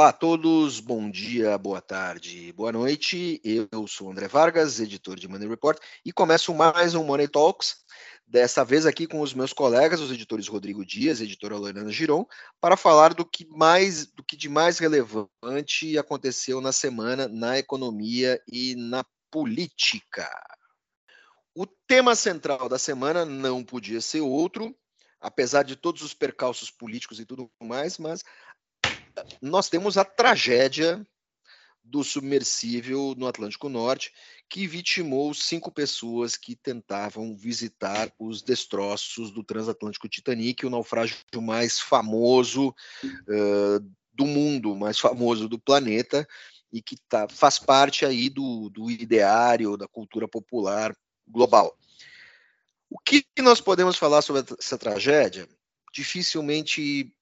Olá a todos, bom dia, boa tarde, boa noite. Eu sou André Vargas, editor de Money Report, e começo mais um Money Talks, dessa vez aqui com os meus colegas, os editores Rodrigo Dias editora Lorena Giron, para falar do que mais, do que de mais relevante aconteceu na semana na economia e na política. O tema central da semana não podia ser outro, apesar de todos os percalços políticos e tudo mais, mas nós temos a tragédia do submersível no Atlântico Norte, que vitimou cinco pessoas que tentavam visitar os destroços do transatlântico Titanic, o naufrágio mais famoso uh, do mundo, mais famoso do planeta, e que tá, faz parte aí do, do ideário da cultura popular global. O que nós podemos falar sobre essa tragédia? Dificilmente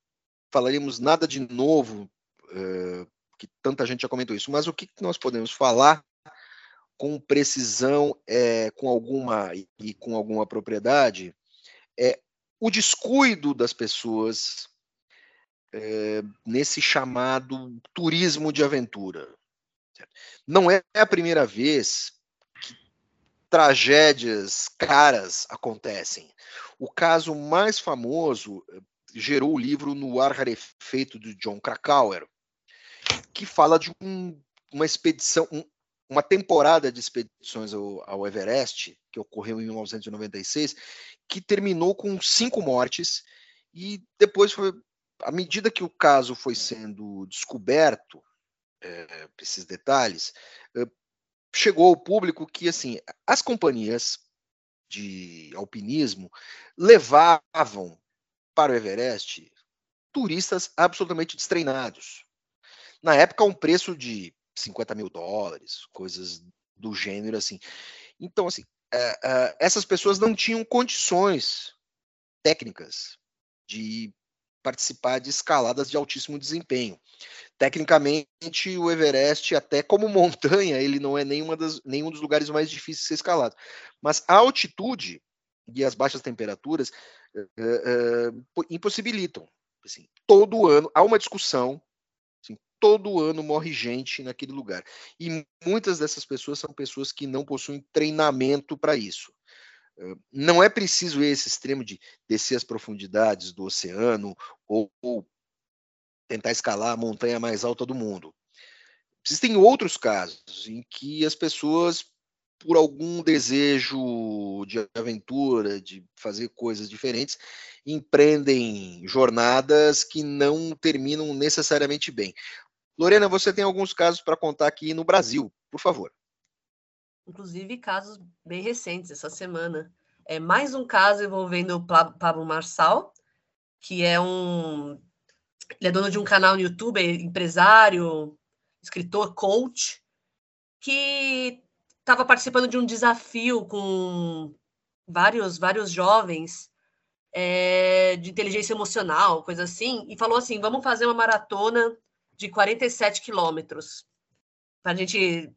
falaríamos nada de novo, uh, que tanta gente já comentou isso, mas o que nós podemos falar com precisão, é, com alguma e com alguma propriedade, é o descuido das pessoas é, nesse chamado turismo de aventura. Não é a primeira vez que tragédias caras acontecem. O caso mais famoso gerou o livro No Ar Rarefeito de John Krakauer, que fala de um, uma expedição, um, uma temporada de expedições ao, ao, Everest, que ocorreu em 1996, que terminou com cinco mortes, e depois foi, à medida que o caso foi sendo descoberto, é, esses detalhes, chegou ao público que, assim, as companhias de alpinismo levavam para o Everest turistas absolutamente destreinados. Na época, um preço de 50 mil dólares, coisas do gênero assim. Então, assim, é, é, essas pessoas não tinham condições técnicas de participar de escaladas de altíssimo desempenho. Tecnicamente, o Everest, até como montanha, ele não é nenhuma das, nenhum dos lugares mais difíceis de ser escalado. Mas a altitude e as baixas temperaturas uh, uh, impossibilitam. Assim, todo ano há uma discussão. Assim, todo ano morre gente naquele lugar. E muitas dessas pessoas são pessoas que não possuem treinamento para isso. Não é preciso esse extremo de descer as profundidades do oceano ou, ou tentar escalar a montanha mais alta do mundo. Existem outros casos em que as pessoas por algum desejo de aventura, de fazer coisas diferentes, empreendem jornadas que não terminam necessariamente bem. Lorena, você tem alguns casos para contar aqui no Brasil, por favor. Inclusive casos bem recentes essa semana. É mais um caso envolvendo o Pablo Marçal, que é um ele é dono de um canal no YouTube, é empresário, escritor, coach, que estava participando de um desafio com vários, vários jovens é, de inteligência emocional, coisa assim, e falou assim: vamos fazer uma maratona de 47 quilômetros. Para a gente,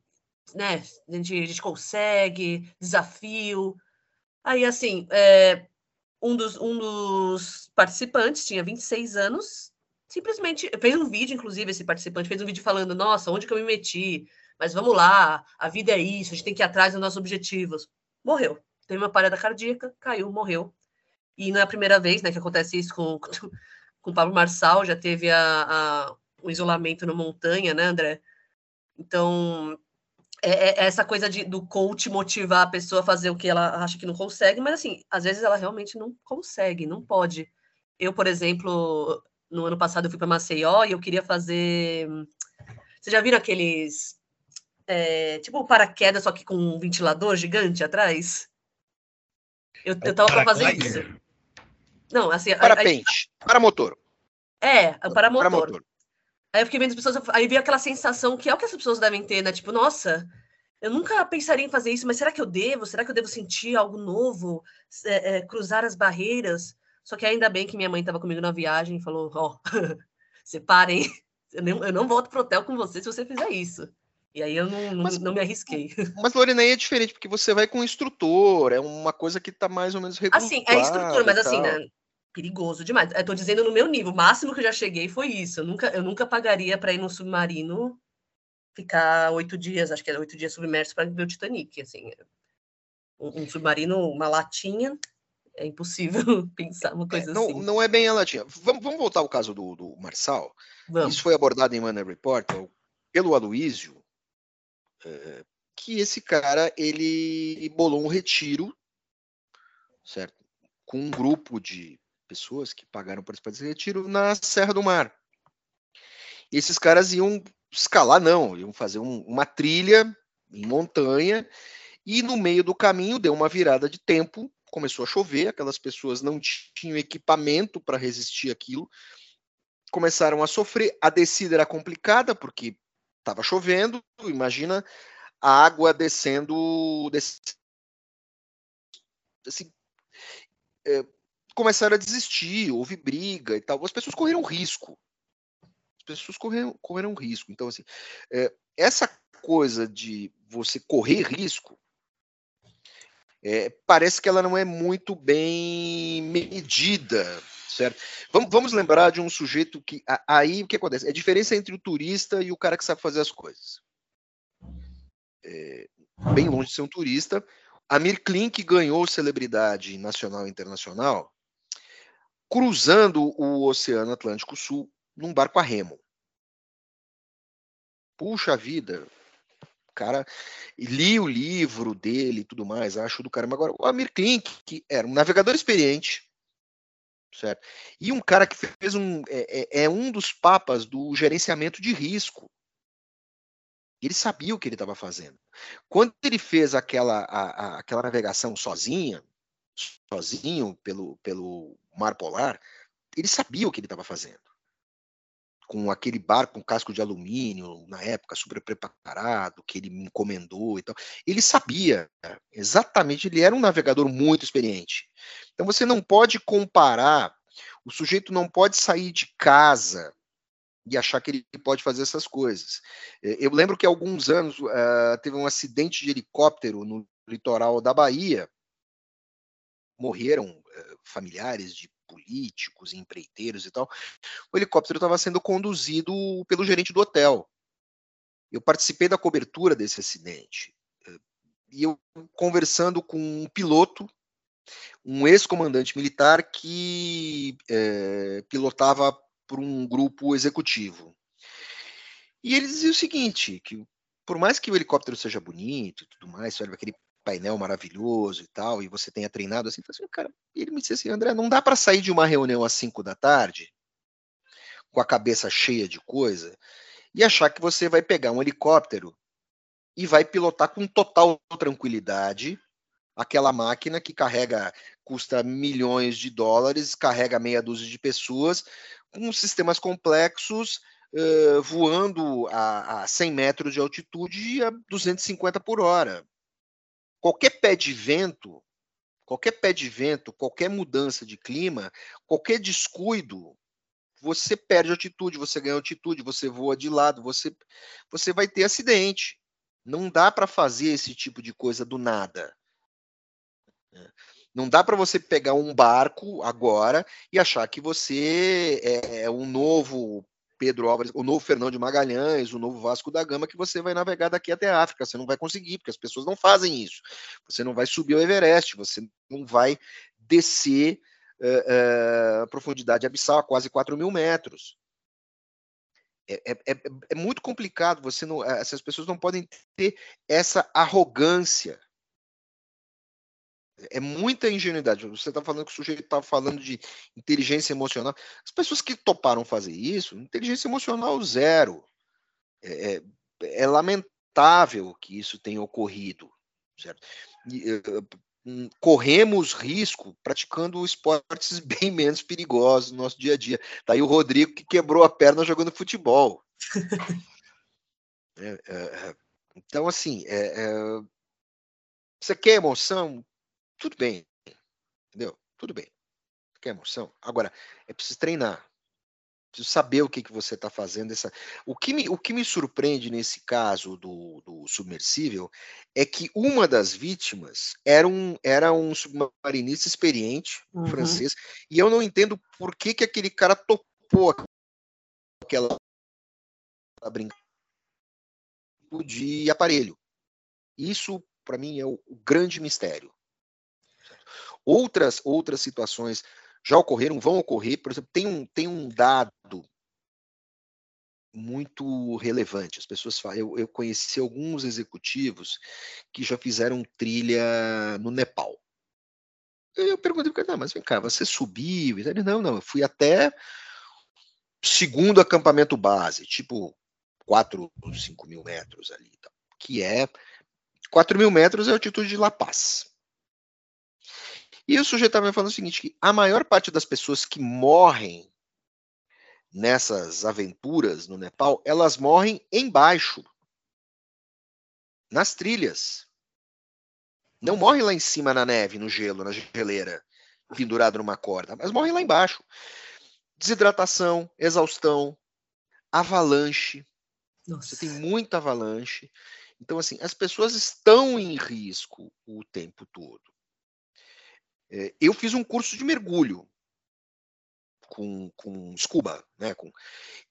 né? A gente, a gente consegue, desafio. Aí, assim, é, um, dos, um dos participantes tinha 26 anos, simplesmente fez um vídeo, inclusive, esse participante fez um vídeo falando: nossa, onde que eu me meti? mas vamos lá, a vida é isso, a gente tem que ir atrás dos nossos objetivos. Morreu. Teve uma parada cardíaca, caiu, morreu. E não é a primeira vez né, que acontece isso com, com o Pablo Marçal, já teve a, a, um isolamento na montanha, né, André? Então, é, é essa coisa de, do coach motivar a pessoa a fazer o que ela acha que não consegue, mas assim, às vezes ela realmente não consegue, não pode. Eu, por exemplo, no ano passado eu fui para Maceió e eu queria fazer. Vocês já viram aqueles é, tipo um paraquedas, só que com um ventilador gigante atrás. Eu, eu tava para fazer isso. Não, assim. Parapente, aí, paramotor. É, paramotor. paramotor. Aí eu fiquei vendo as pessoas, aí veio aquela sensação que é o que as pessoas devem ter, né? Tipo, nossa, eu nunca pensaria em fazer isso, mas será que eu devo? Será que eu devo sentir algo novo? É, é, cruzar as barreiras? Só que ainda bem que minha mãe estava comigo na viagem e falou: Ó, oh, separem, eu não, eu não volto pro hotel com você se você fizer isso. E aí eu não, não, mas, não me arrisquei. Mas Lorena é diferente, porque você vai com um instrutor, é uma coisa que está mais ou menos regulada. Assim, é instrutor, mas assim, né, perigoso demais. Eu tô dizendo no meu nível, o máximo que eu já cheguei foi isso. Eu nunca, eu nunca pagaria para ir num submarino ficar oito dias, acho que era oito dias submerso para ver o Titanic, assim. Um, um, submarino, uma latinha, é impossível pensar uma coisa é, não, assim. Não é bem a latinha. Vamos, vamos voltar ao caso do, do Marçal. Vamos. Isso foi abordado em Money Report pelo Aloísio, é, que esse cara ele bolou um retiro, certo? Com um grupo de pessoas que pagaram para participar desse retiro na Serra do Mar. E esses caras iam escalar, não, iam fazer um, uma trilha em montanha e no meio do caminho deu uma virada de tempo, começou a chover, aquelas pessoas não tinham equipamento para resistir aquilo, começaram a sofrer. A descida era complicada porque estava chovendo, imagina a água descendo, assim, é, começaram a desistir, houve briga e tal. As pessoas correram risco. As pessoas correram, correram risco. Então, assim, é, essa coisa de você correr risco é, parece que ela não é muito bem medida, certo? Vamos, vamos lembrar de um sujeito que aí o que acontece? É a diferença entre o turista e o cara que sabe fazer as coisas. É, bem longe de ser um turista. Amir Klink ganhou celebridade nacional e internacional cruzando o Oceano Atlântico Sul num barco a remo. Puxa vida, cara, li o livro dele e tudo mais, acho do caramba. Agora, o Amir Klink, que era um navegador experiente, certo? E um cara que fez um. É, é, é um dos papas do gerenciamento de risco. Ele sabia o que ele estava fazendo. Quando ele fez aquela, a, a, aquela navegação sozinha, sozinho pelo, pelo mar polar, ele sabia o que ele estava fazendo. Com aquele barco com casco de alumínio, na época, super preparado, que ele me encomendou e tal. Ele sabia exatamente, ele era um navegador muito experiente. Então você não pode comparar, o sujeito não pode sair de casa e achar que ele pode fazer essas coisas. Eu lembro que há alguns anos uh, teve um acidente de helicóptero no litoral da Bahia, morreram familiares de políticos, empreiteiros e tal. O helicóptero estava sendo conduzido pelo gerente do hotel. Eu participei da cobertura desse acidente. Eh, e eu conversando com um piloto, um ex-comandante militar que é, pilotava por um grupo executivo. E ele dizia o seguinte, que por mais que o helicóptero seja bonito e tudo mais, olha aquele painel maravilhoso e tal, e você tenha treinado assim, assim cara, ele me disse assim, André, não dá para sair de uma reunião às 5 da tarde, com a cabeça cheia de coisa, e achar que você vai pegar um helicóptero e vai pilotar com total tranquilidade aquela máquina que carrega, custa milhões de dólares, carrega meia dúzia de pessoas, com sistemas complexos, uh, voando a, a 100 metros de altitude a 250 por hora qualquer pé de vento, qualquer pé de vento, qualquer mudança de clima, qualquer descuido, você perde altitude, você ganha altitude, você voa de lado, você, você vai ter acidente. Não dá para fazer esse tipo de coisa do nada. Não dá para você pegar um barco agora e achar que você é, é um novo Pedro Álvares, o novo Fernão de Magalhães, o novo Vasco da Gama, que você vai navegar daqui até a África. Você não vai conseguir, porque as pessoas não fazem isso. Você não vai subir o Everest, você não vai descer uh, uh, profundidade abissal a quase 4 mil metros. É, é, é, é muito complicado. Você não, essas pessoas não podem ter essa arrogância é muita ingenuidade. Você está falando que o sujeito está falando de inteligência emocional. As pessoas que toparam fazer isso, inteligência emocional zero. É, é, é lamentável que isso tenha ocorrido. Certo? E, uh, corremos risco praticando esportes bem menos perigosos no nosso dia a dia. Tá aí o Rodrigo que quebrou a perna jogando futebol. É, é, é, então, assim, você quer emoção? Tudo bem, entendeu? Tudo bem. Quer emoção? Agora, é preciso treinar. preciso saber o que, que você está fazendo. Essa... O, que me, o que me surpreende nesse caso do, do submersível é que uma das vítimas era um, era um submarinista experiente, uhum. francês, e eu não entendo por que, que aquele cara topou aquela brincadeira de aparelho. Isso, para mim, é o, o grande mistério. Outras, outras situações já ocorreram, vão ocorrer. Por exemplo, tem um, tem um dado muito relevante. As pessoas falam, eu, eu conheci alguns executivos que já fizeram trilha no Nepal. Eu perguntei para ele, mas vem cá, você subiu? Ele, não, não, eu fui até segundo acampamento base, tipo 4 ou 5 mil metros ali, que é 4 mil metros é a altitude de La Paz. E o sujeito estava me falando o seguinte: que a maior parte das pessoas que morrem nessas aventuras no Nepal, elas morrem embaixo, nas trilhas. Não morrem lá em cima na neve, no gelo, na geleira, pendurado numa corda, mas morrem lá embaixo. Desidratação, exaustão, avalanche. Nossa. Você tem muita avalanche. Então, assim, as pessoas estão em risco o tempo todo. É, eu fiz um curso de mergulho com, com scuba, né? Com,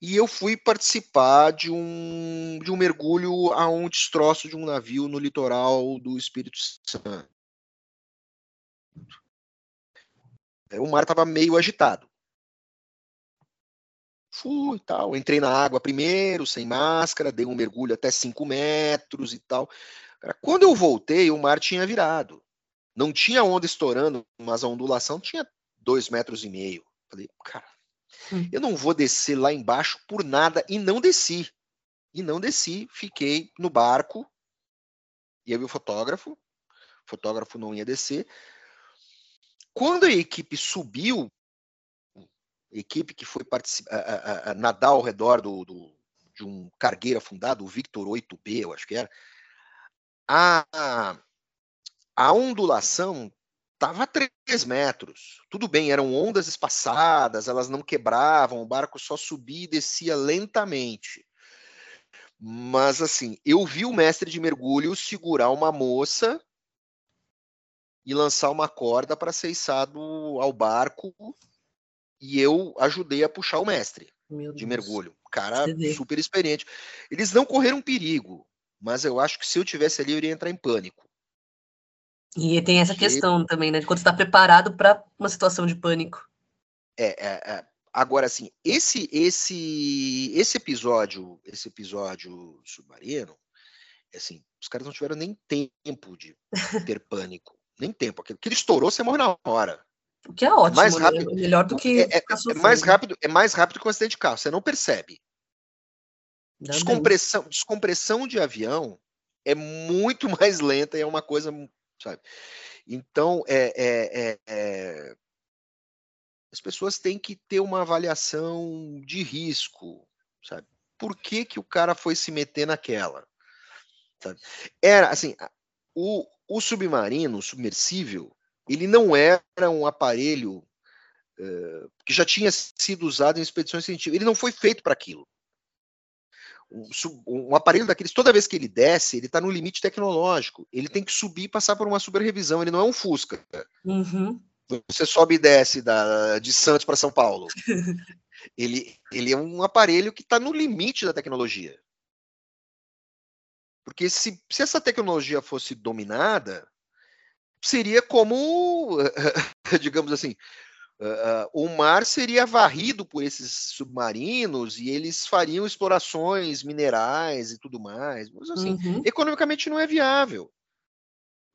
e eu fui participar de um, de um mergulho a um destroço de um navio no litoral do Espírito Santo. É, o mar estava meio agitado. Fui e tal, entrei na água primeiro, sem máscara, dei um mergulho até 5 metros e tal. Quando eu voltei, o mar tinha virado. Não tinha onda estourando, mas a ondulação tinha dois metros e meio. Falei, cara, hum. eu não vou descer lá embaixo por nada e não desci. E não desci, fiquei no barco. E aí o fotógrafo, o fotógrafo não ia descer. Quando a equipe subiu, a equipe que foi participar, a, a, a, nadar ao redor do, do, de um cargueiro afundado, o Victor 8B, eu acho que era, a, a ondulação estava a 3 metros. Tudo bem, eram ondas espaçadas, elas não quebravam, o barco só subia e descia lentamente. Mas assim, eu vi o mestre de mergulho segurar uma moça e lançar uma corda para ser içado ao barco e eu ajudei a puxar o mestre de mergulho. Cara super experiente. Eles não correram perigo, mas eu acho que se eu tivesse ali eu iria entrar em pânico. E tem essa questão também, né? De quando está preparado para uma situação de pânico. É, é, é, agora assim, esse esse esse episódio, esse episódio submarino, assim, os caras não tiveram nem tempo de ter pânico, nem tempo. Aquilo que ele estourou, você morre na hora. O que é ótimo, mais né? rápido, né? melhor do que é, é, é, mais rápido, é mais rápido que um acidente de carro, você não percebe. descompressão, descompressão de avião é muito mais lenta e é uma coisa sabe? Então, é, é, é, as pessoas têm que ter uma avaliação de risco, sabe? Por que, que o cara foi se meter naquela? Sabe? Era assim, o, o submarino, o submersível, ele não era um aparelho uh, que já tinha sido usado em expedições científicas. Ele não foi feito para aquilo um, um, aparelho daqueles, toda vez que ele desce, ele está no limite tecnológico. Ele tem que subir e passar por uma super revisão. Ele não é um Fusca. Uhum. Você sobe e desce da, de Santos para São Paulo. ele, ele é um aparelho que está no limite da tecnologia. Porque se, se essa tecnologia fosse dominada, seria como, digamos assim, Uh, o mar seria varrido por esses submarinos e eles fariam explorações minerais e tudo mais. Mas, assim, uhum. economicamente não é viável.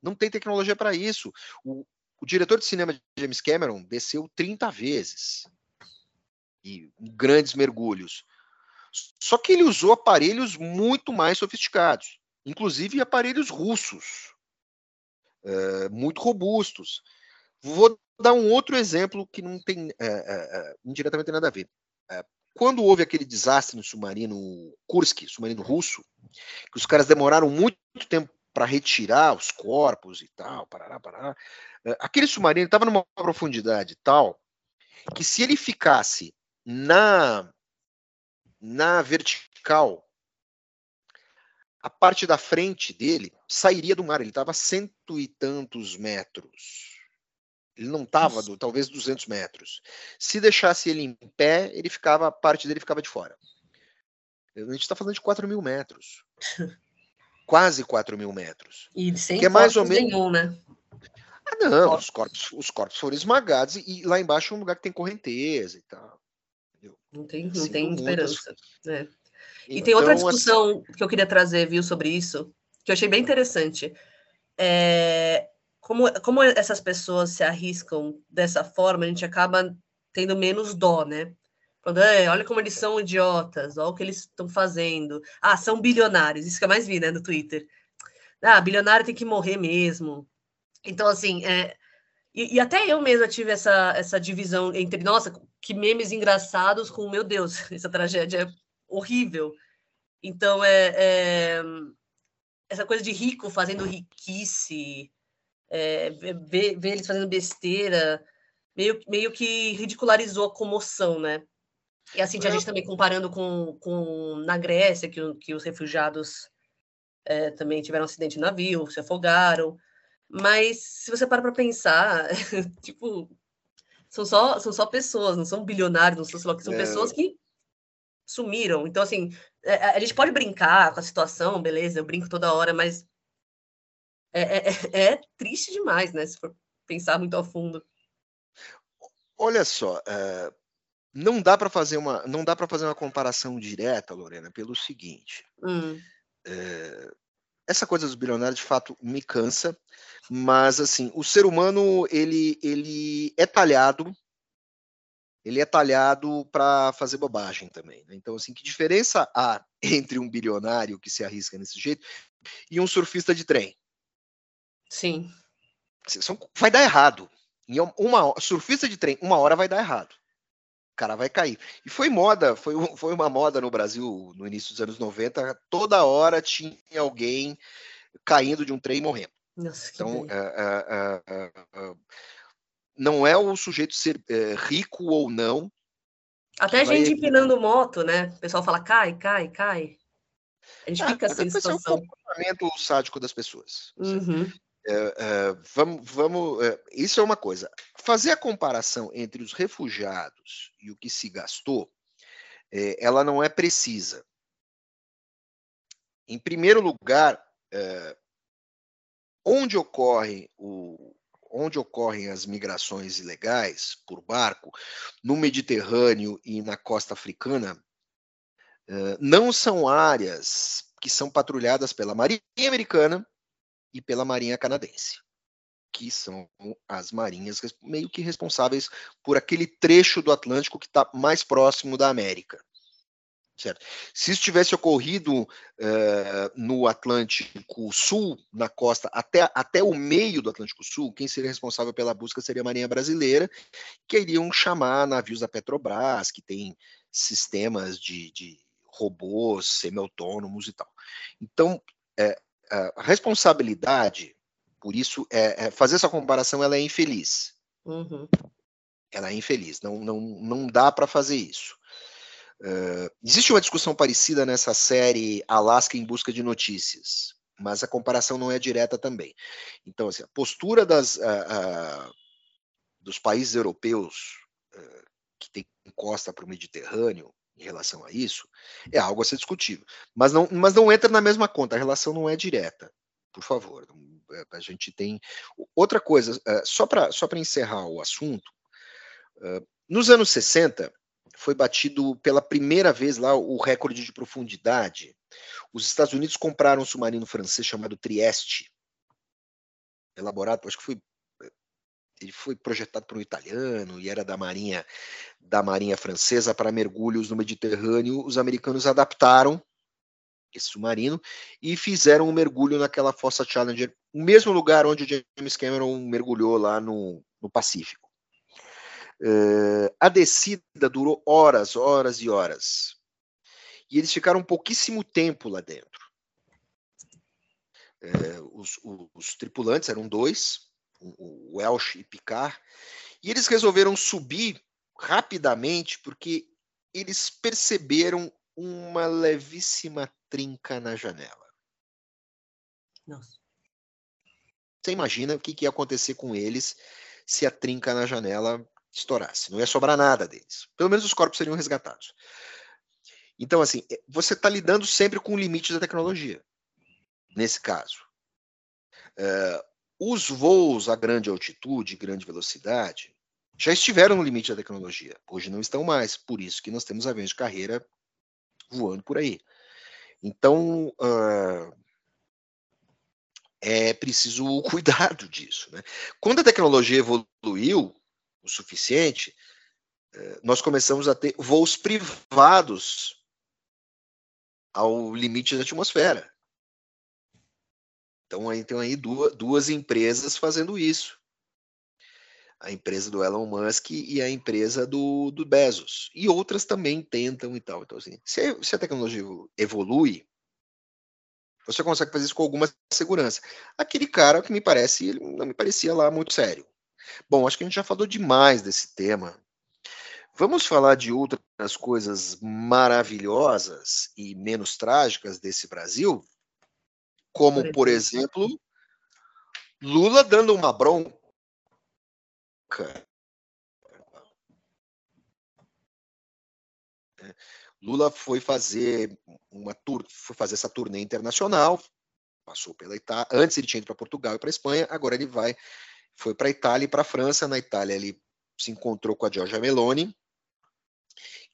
Não tem tecnologia para isso. O, o, diretor de cinema James Cameron desceu 30 vezes e grandes mergulhos. Só que ele usou aparelhos muito mais sofisticados, inclusive aparelhos russos, uh, muito robustos. Vou dar um outro exemplo que não tem é, é, indiretamente tem nada a ver. É, quando houve aquele desastre no submarino Kursk, submarino russo, que os caras demoraram muito tempo para retirar os corpos e tal, parará, parará, aquele submarino estava numa profundidade tal que se ele ficasse na na vertical, a parte da frente dele sairia do mar. Ele estava cento e tantos metros. Ele não estava, talvez 200 metros. Se deixasse ele em pé, ele ficava, parte dele ficava de fora. A gente está falando de 4 mil metros. Quase 4 mil metros. E sem que é mais ou menos... nenhum, né? Ah, não, os corpos, os corpos foram esmagados e, e lá embaixo é um lugar que tem correnteza e tal. Entendeu? Não tem, não assim, tem esperança. É. E então, tem outra então, discussão assim... que eu queria trazer, viu, sobre isso, que eu achei bem interessante. É, como, como essas pessoas se arriscam dessa forma, a gente acaba tendo menos dó, né? Falando, olha como eles são idiotas, olha o que eles estão fazendo. Ah, são bilionários, isso que eu mais vi, né, no Twitter. Ah, bilionário tem que morrer mesmo. Então, assim, é, e, e, até eu mesma tive essa, essa divisão entre, nossa, que memes engraçados com, meu Deus, essa tragédia é horrível. Então, é, é essa coisa de rico fazendo riquice, é, ver, ver, eles fazendo besteira, meio, meio que ridicularizou a comoção, né? E assim, a gente também comparando com, com na Grécia, que, que os refugiados é, também tiveram um acidente de navio, se afogaram. Mas se você para para pensar, tipo, são só, são só pessoas, não são bilionários, não são, sei lá, são é. pessoas que sumiram. Então, assim, é, é, a gente pode brincar com a situação, beleza, eu brinco toda hora, mas é, é, é, é triste demais, né? Se for pensar muito a fundo. Olha só, uh, não dá para fazer uma não dá para fazer uma comparação direta, Lorena, pelo seguinte. Hum. Uh, essa coisa dos bilionários de fato me cansa, mas assim, o ser humano ele ele é talhado ele é talhado para fazer bobagem também. Né? Então, assim, que diferença há entre um bilionário que se arrisca nesse jeito e um surfista de trem? Sim. São, vai dar errado. Em uma surfista de trem, uma hora vai dar errado. O cara vai cair. E foi moda, foi, foi uma moda no Brasil no início dos anos 90. Toda hora tinha alguém caindo de um trem e morrendo. Nossa, então, é, é, é, não é o sujeito ser rico ou não. Até a gente empinando moto, né? O pessoal fala, cai, cai, cai. A gente ah, fica assim, situação. É um comportamento sádico das pessoas. Uhum. É, é, vamos, vamos é, isso é uma coisa. Fazer a comparação entre os refugiados e o que se gastou, ela não é precisa. Em primeiro lugar, onde ocorre o, onde ocorrem as migrações ilegais por barco, no Mediterrâneo e na costa africana, não são áreas que são patrulhadas pela Marinha Americana e pela Marinha Canadense, que são as marinhas meio que responsáveis por aquele trecho do Atlântico que está mais próximo da América. Certo. Se isso tivesse ocorrido uh, no Atlântico Sul, na costa, até, até o meio do Atlântico Sul, quem seria responsável pela busca seria a Marinha Brasileira, que iriam chamar navios da Petrobras, que tem sistemas de, de robôs semi-autônomos e tal. Então, é, a responsabilidade, por isso, é, é, fazer essa comparação, ela é infeliz. Uhum. Ela é infeliz, não, não, não dá para fazer isso. Uh, existe uma discussão parecida nessa série Alaska em Busca de Notícias, mas a comparação não é direta também. Então, assim, a postura das, uh, uh, dos países europeus que têm costa para o Mediterrâneo em relação a isso é algo a ser discutido, mas não, mas não entra na mesma conta. A relação não é direta, por favor. A gente tem outra coisa, só para só encerrar o assunto. Nos anos 60, foi batido pela primeira vez lá o recorde de profundidade. Os Estados Unidos compraram um submarino francês chamado Trieste, elaborado, acho que foi ele foi projetado por um italiano e era da marinha da marinha francesa para mergulhos no Mediterrâneo. Os americanos adaptaram esse submarino e fizeram um mergulho naquela fossa Challenger, o mesmo lugar onde o James Cameron mergulhou lá no, no Pacífico. Uh, a descida durou horas, horas e horas. E eles ficaram pouquíssimo tempo lá dentro. Uh, os, os, os, tripulantes eram dois, o, Welsh e Picard, e eles resolveram subir rapidamente porque eles perceberam uma levíssima trinca na janela. Nossa. Você imagina o que, que ia acontecer com eles se a trinca na janela estourasse? Não ia sobrar nada deles. Pelo menos os corpos seriam resgatados. Então, assim, é, você está lidando sempre com o limite da tecnologia, nesse caso. Uh, os voos a grande altitude, grande velocidade, já estiveram no limite da tecnologia. Hoje não estão mais. Por isso que nós temos aviões de carreira voando por aí. Então, uh, é preciso cuidado disso. Né? Quando a tecnologia evoluiu o suficiente, uh, nós começamos a ter voos privados ao limite da atmosfera. Então, aí tem aí duas, duas empresas fazendo isso a empresa do Elon Musk e a empresa do, do Bezos. E outras também tentam e tal. Então, assim, se, se a tecnologia evolui, você consegue fazer isso com alguma segurança. Aquele cara que me parece, ele não me parecia lá muito sério. Bom, acho que a gente já falou demais desse tema. Vamos falar de outras coisas maravilhosas e menos trágicas desse Brasil? Como, por exemplo, Lula dando uma bronca. Lula foi fazer uma tour, foi fazer essa turnê internacional, passou pela Itália. Antes ele tinha ido para Portugal e para Espanha, agora ele vai, foi para Itália e para França. Na Itália ele se encontrou com a Giorgia Meloni,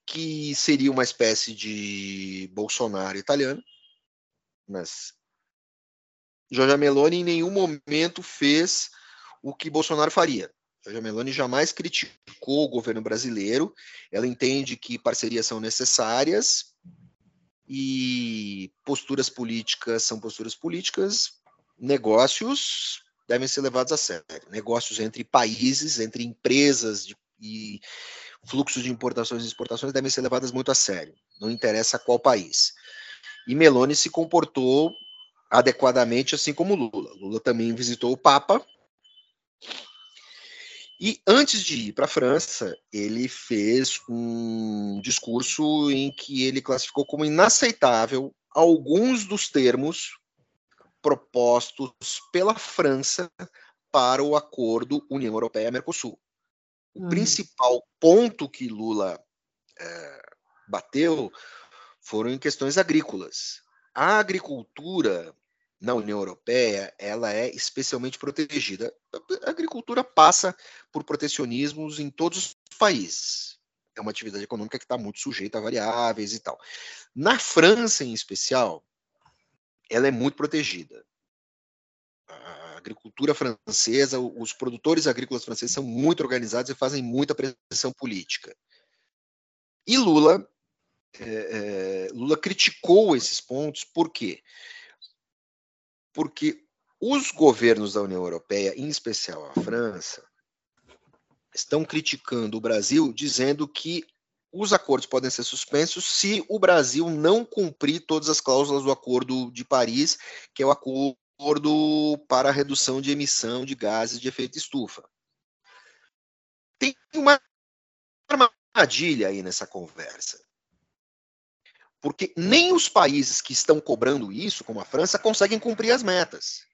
que seria uma espécie de Bolsonaro italiano, mas Giorgia Meloni em nenhum momento fez o que Bolsonaro faria. Giorgia Meloni jamais criticou o governo brasileiro. Ela entende que parcerias são necessárias e posturas políticas são posturas políticas. Negócios devem ser levados a sério. Negócios entre países, entre empresas de, e fluxos de importações e exportações devem ser levados muito a sério. Não interessa qual país. E Meloni se comportou adequadamente, assim como Lula. Lula também visitou o Papa e antes de ir para a França, ele fez um discurso em que ele classificou como inaceitável alguns dos termos propostos pela França para o acordo União Europeia-Mercosul. O hum. principal ponto que Lula é, bateu foram em questões agrícolas. A agricultura na União Europeia, ela é especialmente protegida. A agricultura passa por protecionismos em todos os países. É uma atividade econômica que está muito sujeita a variáveis e tal. Na França, em especial, ela é muito protegida. A agricultura francesa, os produtores agrícolas franceses são muito organizados e fazem muita pressão política. E Lula, é, é, Lula criticou esses pontos, por quê? porque os governos da União Europeia, em especial a França, estão criticando o Brasil, dizendo que os acordos podem ser suspensos se o Brasil não cumprir todas as cláusulas do Acordo de Paris, que é o acordo para a redução de emissão de gases de efeito estufa. Tem uma armadilha aí nessa conversa porque nem os países que estão cobrando isso, como a França, conseguem cumprir as metas.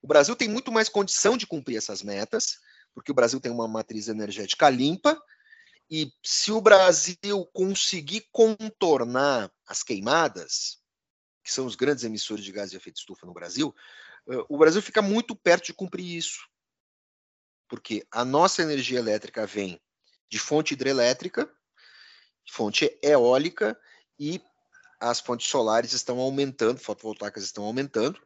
O Brasil tem muito mais condição de cumprir essas metas, porque o Brasil tem uma matriz energética limpa, e se o Brasil conseguir contornar as queimadas, que são os grandes emissores de gás de efeito estufa no Brasil, o Brasil fica muito perto de cumprir isso. Porque a nossa energia elétrica vem de fonte hidrelétrica, fonte eólica e as fontes solares estão aumentando, fotovoltaicas estão aumentando.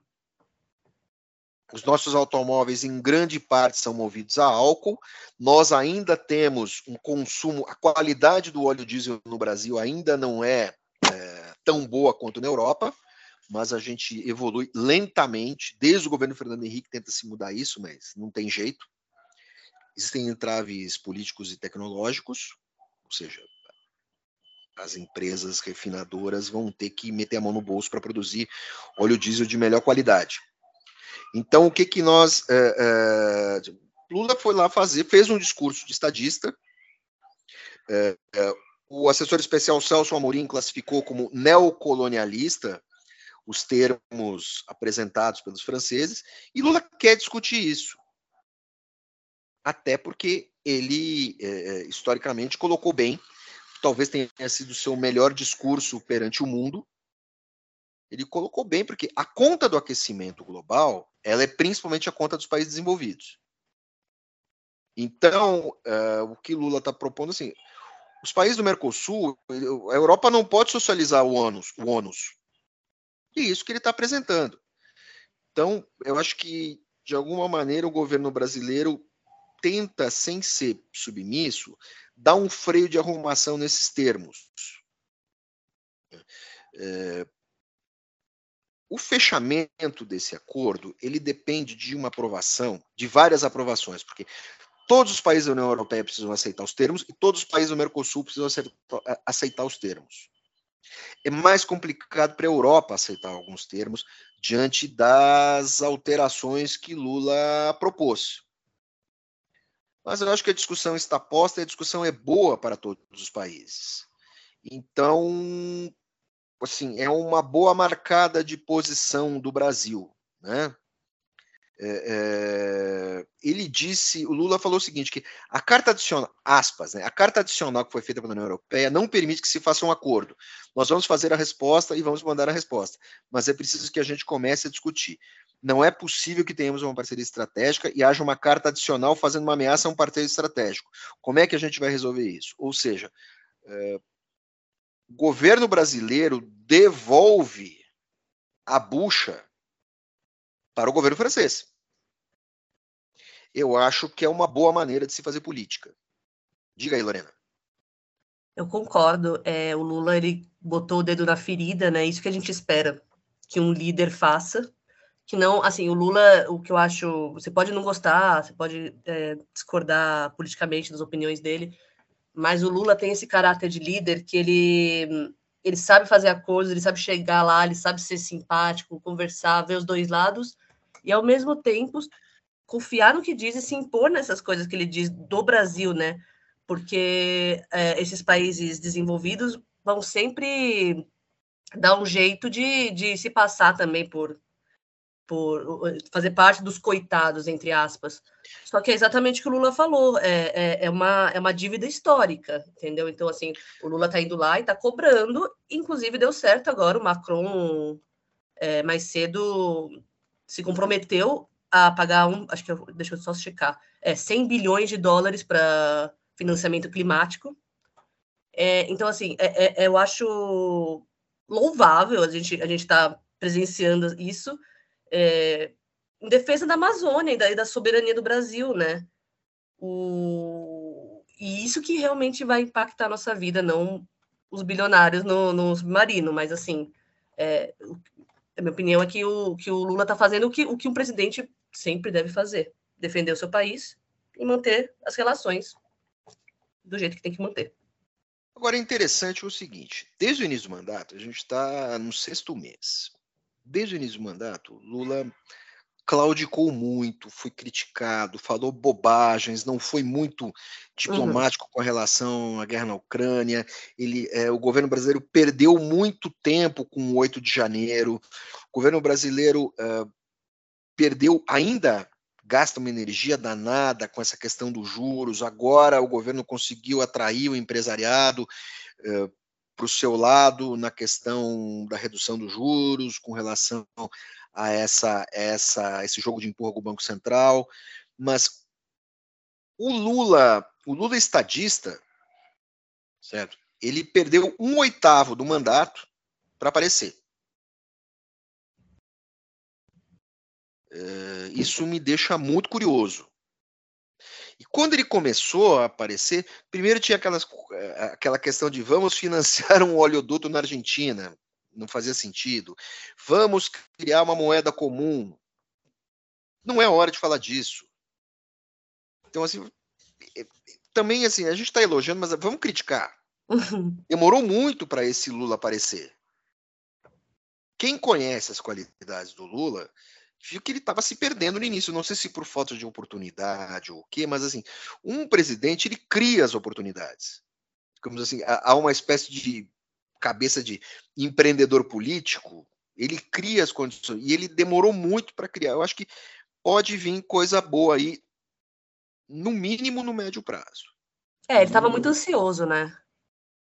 Os nossos automóveis, em grande parte, são movidos a álcool. Nós ainda temos um consumo, a qualidade do óleo diesel no Brasil ainda não é, é tão boa quanto na Europa, mas a gente evolui lentamente. Desde o governo Fernando Henrique tenta se mudar isso, mas não tem jeito. Existem entraves políticos e tecnológicos, ou seja, as empresas refinadoras vão ter que meter a mão no bolso para produzir óleo diesel de melhor qualidade. Então, o que que nós. É, é, Lula foi lá fazer, fez um discurso de estadista. É, o assessor especial Celso Amorim classificou como neocolonialista os termos apresentados pelos franceses, e Lula quer discutir isso. Até porque ele, historicamente, colocou bem, talvez tenha sido o seu melhor discurso perante o mundo. Ele colocou bem, porque a conta do aquecimento global ela é principalmente a conta dos países desenvolvidos. Então, uh, o que Lula está propondo assim, os países do Mercosul, a Europa não pode socializar o ônus, o ônus. E isso que ele está apresentando. Então, eu acho que, de alguma maneira, o governo brasileiro tenta, sem ser submisso, dar um freio de arrumação nesses termos. É, o fechamento desse acordo ele depende de uma aprovação, de várias aprovações, porque todos os países da União Europeia precisam aceitar os termos e todos os países do Mercosul precisam aceitar, aceitar os termos. É mais complicado para a Europa aceitar alguns termos diante das alterações que Lula propôs. Mas eu acho que a discussão está posta e a discussão é boa para todos os países. Então, assim, é uma boa marcada de posição do Brasil, né? É, é, ele disse, o Lula falou o seguinte, que a carta adicional, aspas, né, a carta adicional que foi feita pela União Europeia não permite que se faça um acordo. Nós vamos fazer a resposta e vamos mandar a resposta, mas é preciso que a gente comece a discutir. Não é possível que tenhamos uma parceria estratégica e haja uma carta adicional fazendo uma ameaça a um parceiro estratégico. Como é que a gente vai resolver isso? Ou seja, é, o governo brasileiro devolve a bucha para o governo francês. Eu acho que é uma boa maneira de se fazer política. Diga aí, Lorena. Eu concordo. É, o Lula ele botou o dedo na ferida, né? Isso que a gente espera que um líder faça. Que não, assim, o Lula, o que eu acho, você pode não gostar, você pode é, discordar politicamente das opiniões dele, mas o Lula tem esse caráter de líder que ele ele sabe fazer acordos, ele sabe chegar lá, ele sabe ser simpático, conversar, ver os dois lados e ao mesmo tempo confiar no que diz e se impor nessas coisas que ele diz do Brasil, né? Porque é, esses países desenvolvidos vão sempre dar um jeito de, de se passar também por, por fazer parte dos coitados, entre aspas. Só que é exatamente o que o Lula falou, é, é, é, uma, é uma dívida histórica, entendeu? Então, assim, o Lula está indo lá e está cobrando, inclusive deu certo agora, o Macron é, mais cedo se comprometeu a pagar um, acho que eu, deixa eu só checar, é 100 bilhões de dólares para financiamento climático. É, então, assim, é, é, eu acho louvável a gente a gente está presenciando isso é, em defesa da Amazônia e da, e da, soberania do Brasil, né? O, e isso que realmente vai impactar a nossa vida, não os bilionários no, no submarino, mas assim, é, a minha opinião é que o, que o Lula está fazendo o que, o que um presidente sempre deve fazer: defender o seu país e manter as relações do jeito que tem que manter. Agora é interessante o seguinte: desde o início do mandato, a gente está no sexto mês. Desde o início do mandato, Lula claudicou muito, foi criticado, falou bobagens, não foi muito diplomático uhum. com relação à guerra na Ucrânia. Ele, é, o governo brasileiro perdeu muito tempo com o 8 de janeiro. O governo brasileiro uh, perdeu ainda gasta uma energia danada com essa questão dos juros. Agora o governo conseguiu atrair o empresariado uh, para o seu lado na questão da redução dos juros, com relação a essa, essa, esse jogo de empurra com o Banco Central, mas o Lula, o Lula estadista, certo? Ele perdeu um oitavo do mandato para aparecer. É, isso me deixa muito curioso. E quando ele começou a aparecer, primeiro tinha aquelas, eh, aquela questão de vamos financiar um oleoduto na Argentina não fazia sentido. Vamos criar uma moeda comum. Não é hora de falar disso. Então, assim, é, também, assim, a gente está elogiando, mas vamos criticar. Demorou muito para esse Lula aparecer. Quem conhece as qualidades do Lula viu que ele estava se perdendo no início. Não sei se por falta de oportunidade ou o quê, mas assim, um presidente ele cria as oportunidades. digamos assim, há uma espécie de cabeça de empreendedor político, ele cria as condições e ele demorou muito para criar. Eu acho que pode vir coisa boa aí, no mínimo no médio prazo. É, ele estava muito ansioso, né?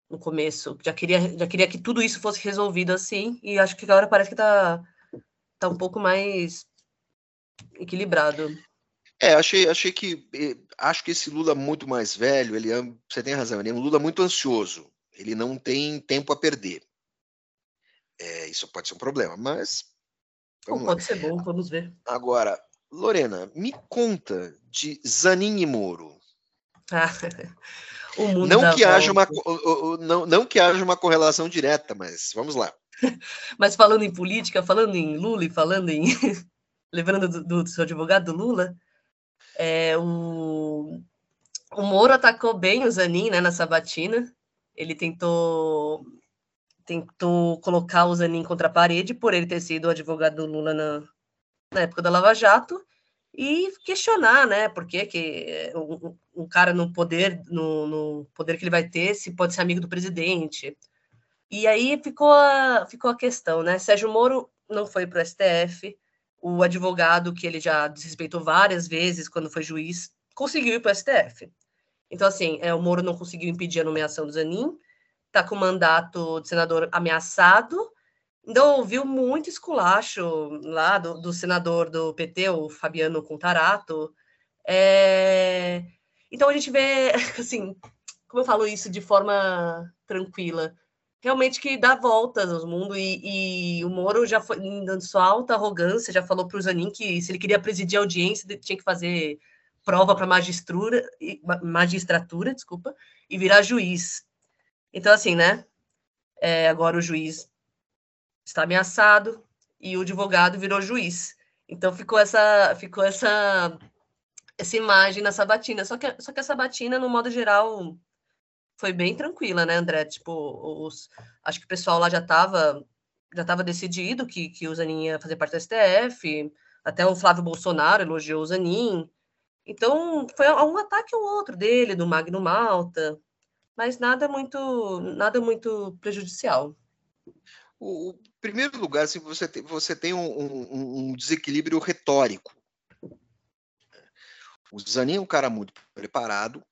No começo, já queria, já queria que tudo isso fosse resolvido assim, e acho que agora parece que tá, tá um pouco mais equilibrado. É, achei, achei que eh, acho que esse Lula muito mais velho, ele é, você tem razão, ele é um Lula muito ansioso. Ele não tem tempo a perder. É, isso pode ser um problema, mas. Pode ser bom, vamos ver. Agora, Lorena, me conta de Zanin e Moro. Ah, o mundo não que haja uma não, não que haja uma correlação direta, mas vamos lá. mas falando em política, falando em Lula e falando em lembrando do, do, seu advogado Lula, é, o, o Moro atacou bem o Zanin né, na sabatina. Ele tentou tentou colocar o Zanin contra a parede por ele ter sido o advogado do Lula na, na época da Lava Jato e questionar, né, por que, que um, um, cara no poder, no, no, poder que ele vai ter, se pode ser amigo do presidente. E aí ficou a, ficou a questão, né, Sérgio Moro não foi para o STF, o advogado que ele já desrespeitou várias vezes quando foi juiz, conseguiu ir para o STF. Então, assim, é, o Moro não conseguiu impedir a nomeação do Zanin, está com o mandato de senador ameaçado. Então, ouviu muito esculacho lá do, do senador do PT, o Fabiano Contarato. É... Então, a gente vê, assim, como eu falo isso de forma tranquila, realmente que dá voltas ao mundo e, e, o Moro já foi dando sua alta arrogância, já falou para o Zanin que se ele queria presidir a audiência, tinha que fazer prova para magistratura, magistratura, desculpa, e virar juiz. Então, assim, né? É, agora o juiz está ameaçado e o advogado virou juiz. Então ficou essa, ficou essa, essa imagem na sabatina. Só que, só que a sabatina, no modo geral, foi bem tranquila, né, André? Tipo, os, acho que o pessoal lá já estava já tava decidido que, que o Zanin ia fazer parte do STF, até o Flávio Bolsonaro elogiou o Zanin. Então, foi um ataque ou outro dele, do Magno Malta, mas nada muito nada muito prejudicial. O, o primeiro lugar, assim, você tem, você tem um, um, um desequilíbrio retórico. O Zanin é um cara muito preparado,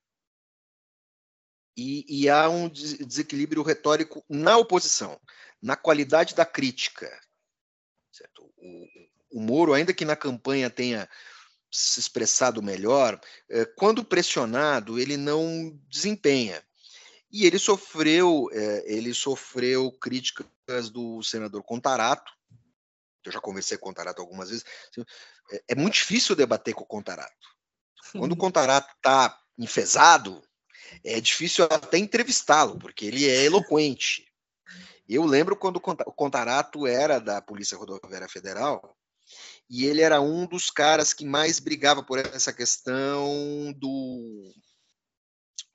e, e há um desequilíbrio retórico na oposição, na qualidade da crítica. O, o Moro, ainda que na campanha tenha se expressado melhor, eh, quando pressionado, ele não desempenha. E ele sofreu, eh, ele sofreu críticas do senador Contarato. Eu já conversei com o Contarato algumas vezes. É, é muito difícil debater com o Contarato. Quando o Contarato está enfesado, é difícil até entrevistá-lo, porque ele é eloquente. Eu lembro quando o Contarato era da Polícia Rodoviária Federal, e ele era um dos caras que mais brigava por essa questão do,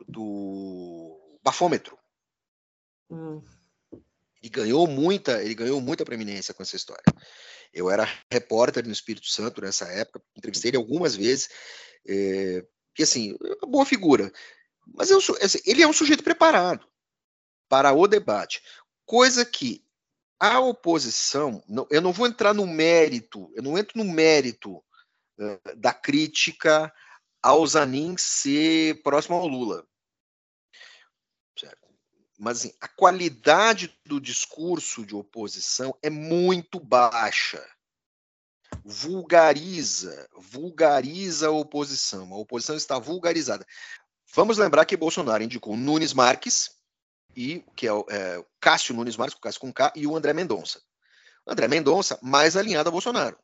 do bafômetro. Hum. Ele ganhou muita, ele ganhou muita preeminência com essa história. Eu era repórter no Espírito Santo nessa época, entrevistei ele algumas vezes, é, que assim, uma boa figura. Mas eu, assim, ele é um sujeito preparado para o debate, coisa que a oposição, eu não vou entrar no mérito, eu não entro no mérito uh, da crítica ao Zanin ser próximo ao Lula. Certo? Mas assim, a qualidade do discurso de oposição é muito baixa. Vulgariza, vulgariza a oposição. A oposição está vulgarizada. Vamos lembrar que Bolsonaro indicou Nunes Marques, e que é o é, Cássio Nunes Marques, o Cássio com K, e o André Mendonça. André Mendonça, mais alinhado a Bolsonaro.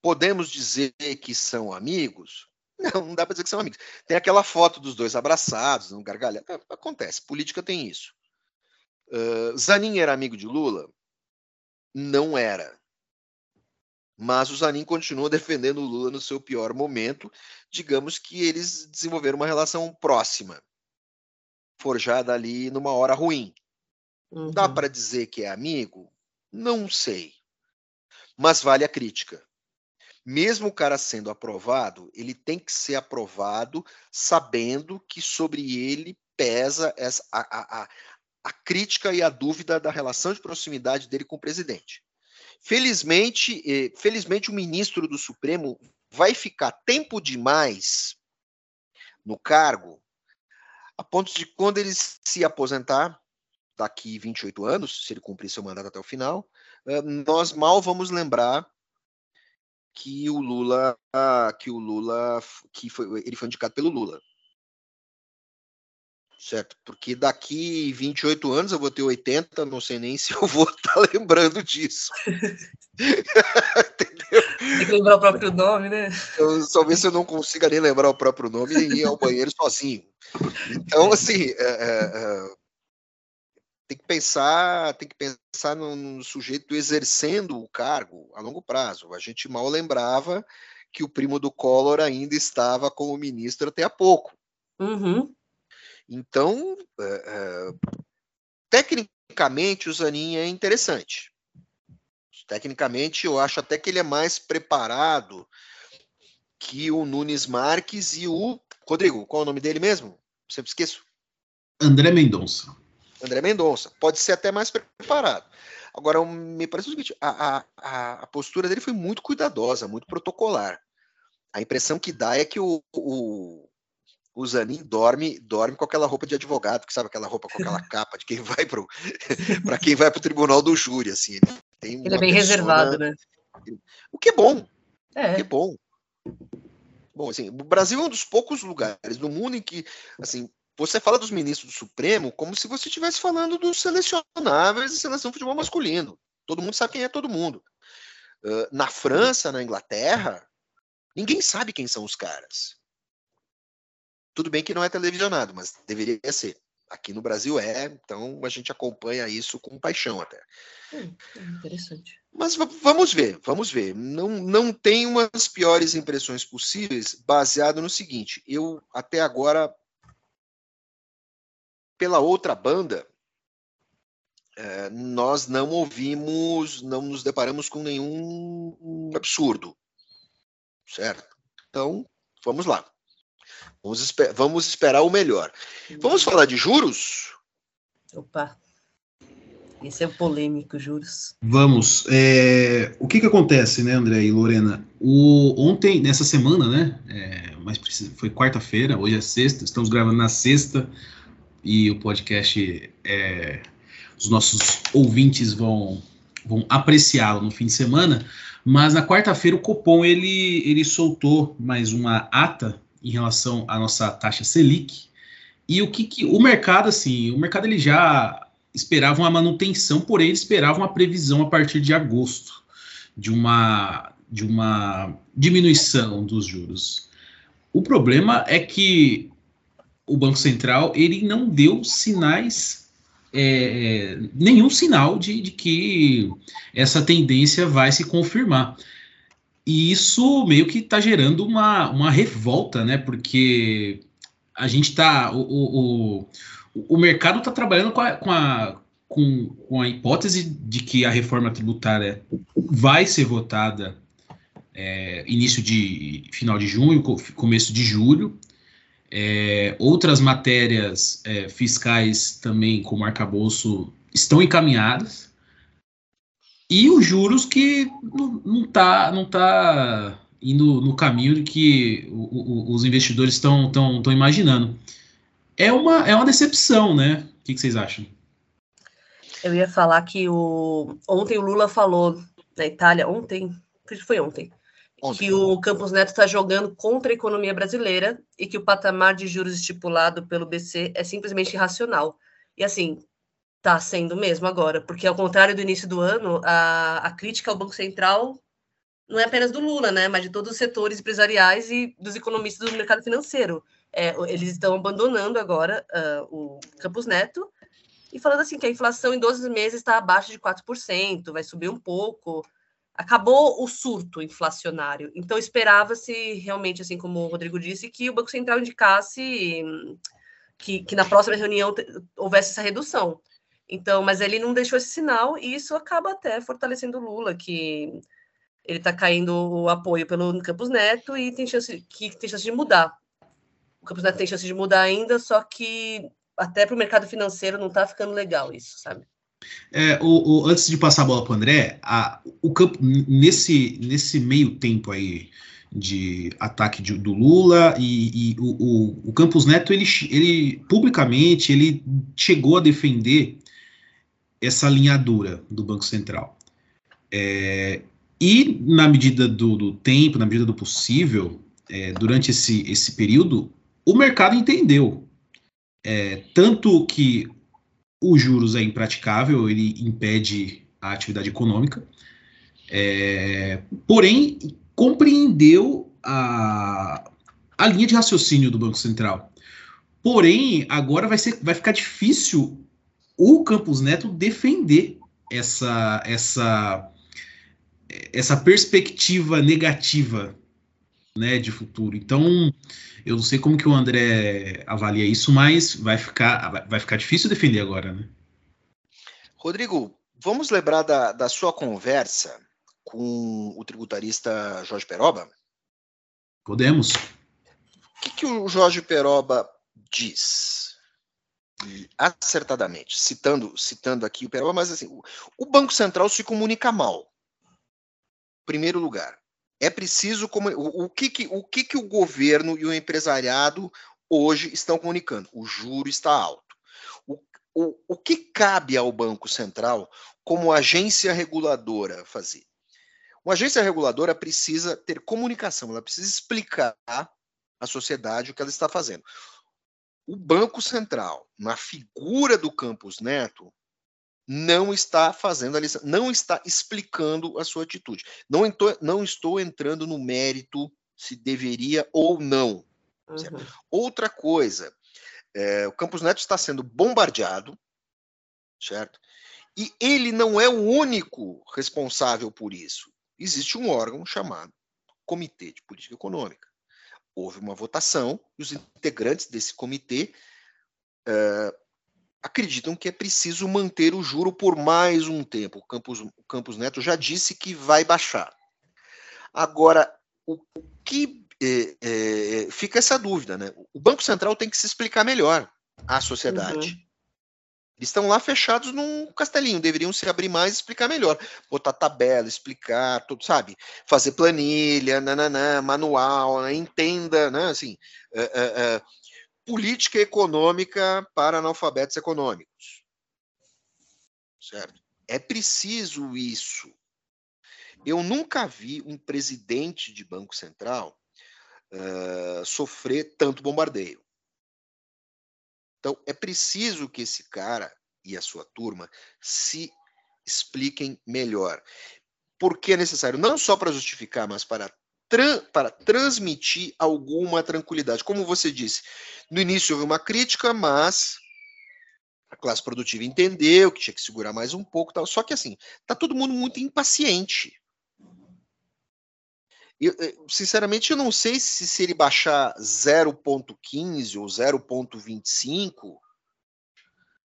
Podemos dizer que são amigos? Não, não dá para dizer que são amigos. Tem aquela foto dos dois abraçados, no gargalhado. É, acontece, política tem isso. Uh, Zanin era amigo de Lula? Não era. Mas o Zanin continua defendendo o Lula no seu pior momento. Digamos que eles desenvolveram uma relação próxima, forjada ali numa hora ruim. Uhum. Dá para dizer que é amigo? Não sei. Mas vale a crítica. Mesmo o cara sendo aprovado, ele tem que ser aprovado sabendo que sobre ele pesa essa, a, a, a crítica e a dúvida da relação de proximidade dele com o presidente. Felizmente, eh, felizmente o ministro do Supremo vai ficar tempo demais no cargo, a ponto de quando ele se aposentar, daqui 28 anos, se ele cumprir seu mandato até o final, eh, nós mal vamos lembrar que o Lula, que o Lula, que foi, ele foi indicado pelo Lula. Certo? Porque daqui 28 anos eu vou ter 80, não sei nem se eu vou estar tá lembrando disso. Entendeu? Tem que lembrar o próprio nome, né? Eu, talvez eu não consiga nem lembrar o próprio nome e ir ao banheiro sozinho. Então, assim, é, é, é tem que pensar, tem que pensar no, no, sujeito exercendo o cargo a longo prazo. A gente mal lembrava que o primo do Collor ainda estava como ministro até há pouco. Uhum. Então, é, é, tecnicamente, o Zanin é interessante. Tecnicamente, eu acho até que ele é mais preparado que o Nunes Marques e o. Rodrigo, qual é o nome dele mesmo? Sempre esqueço. André Mendonça. André Mendonça. Pode ser até mais preparado. Agora, me parece o seguinte: a, a, a postura dele foi muito cuidadosa, muito protocolar. A impressão que dá é que o, o, o Zanin dorme, dorme com aquela roupa de advogado, que sabe aquela roupa com aquela capa de quem vai para quem vai para o tribunal do júri, assim. Ele, tem ele é bem persona, reservado, né? O que é bom. É. O que é bom. Bom, assim, o Brasil é um dos poucos lugares do mundo em que, assim, você fala dos ministros do Supremo como se você estivesse falando dos selecionáveis da seleção de futebol masculino. Todo mundo sabe quem é todo mundo. Uh, na França, na Inglaterra, ninguém sabe quem são os caras. Tudo bem que não é televisionado, mas deveria ser. Aqui no Brasil é, então a gente acompanha isso com paixão até. Hum, interessante. Mas vamos ver, vamos ver. Não, não tem umas piores impressões possíveis baseado no seguinte: eu até agora pela outra banda, é, nós não ouvimos, não nos deparamos com nenhum absurdo, certo? Então, vamos lá. Vamos, esper vamos esperar o melhor. Vamos falar de juros? Opa, esse é polêmico, juros. Vamos. É, o que que acontece, né, André e Lorena? O, ontem, nessa semana, né, é, mas foi quarta-feira, hoje é sexta, estamos gravando na sexta, e o podcast, é, os nossos ouvintes vão, vão apreciá-lo no fim de semana. Mas na quarta-feira o Copom ele, ele soltou mais uma ata em relação à nossa taxa Selic. E o que, que o mercado, assim, o mercado ele já esperava uma manutenção, porém ele esperava uma previsão a partir de agosto de uma, de uma diminuição dos juros. O problema é que o Banco Central ele não deu sinais, é, nenhum sinal de, de que essa tendência vai se confirmar. E isso meio que está gerando uma, uma revolta, né? Porque a gente está. O, o, o mercado está trabalhando com a, com, a, com, com a hipótese de que a reforma tributária vai ser votada é, início de final de junho, começo de julho. É, outras matérias é, fiscais também, como arcabouço, estão encaminhadas. E os juros que não está não tá indo no caminho que o, o, os investidores estão tão, tão imaginando. É uma, é uma decepção, né? O que, que vocês acham? Eu ia falar que o... ontem o Lula falou na Itália, ontem, foi ontem, que o Campos Neto está jogando contra a economia brasileira e que o patamar de juros estipulado pelo BC é simplesmente irracional. E assim, está sendo mesmo agora, porque ao contrário do início do ano, a, a crítica ao Banco Central não é apenas do Lula, né, mas de todos os setores empresariais e dos economistas do mercado financeiro. É, eles estão abandonando agora uh, o Campos Neto e falando assim que a inflação em 12 meses está abaixo de 4%, vai subir um pouco, acabou o surto inflacionário. Então esperava-se realmente, assim como o Rodrigo disse, que o Banco Central indicasse que, que na próxima reunião houvesse essa redução. Então, mas ele não deixou esse sinal e isso acaba até fortalecendo o Lula, que ele está caindo o apoio pelo Campos Neto e tem chance que tem chance de mudar. O Campos Neto tem chance de mudar ainda, só que até para o mercado financeiro não está ficando legal isso, sabe? É, o, o, antes de passar a bola para o André, a, o campo nesse, nesse meio tempo aí de ataque de, do Lula e, e o, o, o, Campos Neto ele, ele publicamente ele chegou a defender essa linha dura do Banco Central é, e na medida do, do, tempo, na medida do possível, é, durante esse, esse período, o mercado entendeu é, tanto que os juros é impraticável, ele impede a atividade econômica, é, porém compreendeu a, a linha de raciocínio do Banco Central. Porém, agora vai, ser, vai ficar difícil o Campos Neto defender essa, essa, essa perspectiva negativa né, de futuro. Então, eu não sei como que o André avalia isso, mas vai ficar, vai ficar difícil defender agora, né? Rodrigo, vamos lembrar da, da sua conversa com o tributarista Jorge Peroba? Podemos. O que, que o Jorge Peroba diz? Acertadamente, citando, citando aqui o Peroba, mas assim, o, o Banco Central se comunica mal. Primeiro lugar. É preciso como o, o, que, que, o que, que o governo e o empresariado hoje estão comunicando? O juro está alto. O, o, o que cabe ao Banco Central como agência reguladora fazer? Uma agência reguladora precisa ter comunicação, ela precisa explicar à sociedade o que ela está fazendo. O Banco Central, na figura do Campos Neto, não está fazendo a lição, não está explicando a sua atitude. Não, estou, não estou entrando no mérito se deveria ou não. Uhum. Outra coisa, é, o Campos Neto está sendo bombardeado, certo? E ele não é o único responsável por isso. Existe um órgão chamado Comitê de Política Econômica. Houve uma votação e os integrantes desse comitê uh, acreditam que é preciso manter o juro por mais um tempo. O Campos, o Campos Neto já disse que vai baixar. Agora, o que é, é, fica essa dúvida, né? O Banco Central tem que se explicar melhor à sociedade. Uhum. Eles estão lá fechados num castelinho, deveriam se abrir mais e explicar melhor. Botar tabela, explicar, tudo, sabe? Fazer planilha, nananã, manual, né? entenda, né? Assim, é, é, é política econômica para analfabetos econômicos. Certo? É preciso isso. Eu nunca vi um presidente de Banco Central uh, sofrer tanto bombardeio. Então, é preciso que esse cara e a sua turma se expliquem melhor. Porque é necessário, não só para justificar, mas para Tran para transmitir alguma tranquilidade. Como você disse, no início houve uma crítica, mas a classe produtiva entendeu que tinha que segurar mais um pouco, tal. Só que assim, tá todo mundo muito impaciente. Eu, sinceramente, eu não sei se, se ele baixar 0,15 ou 0,25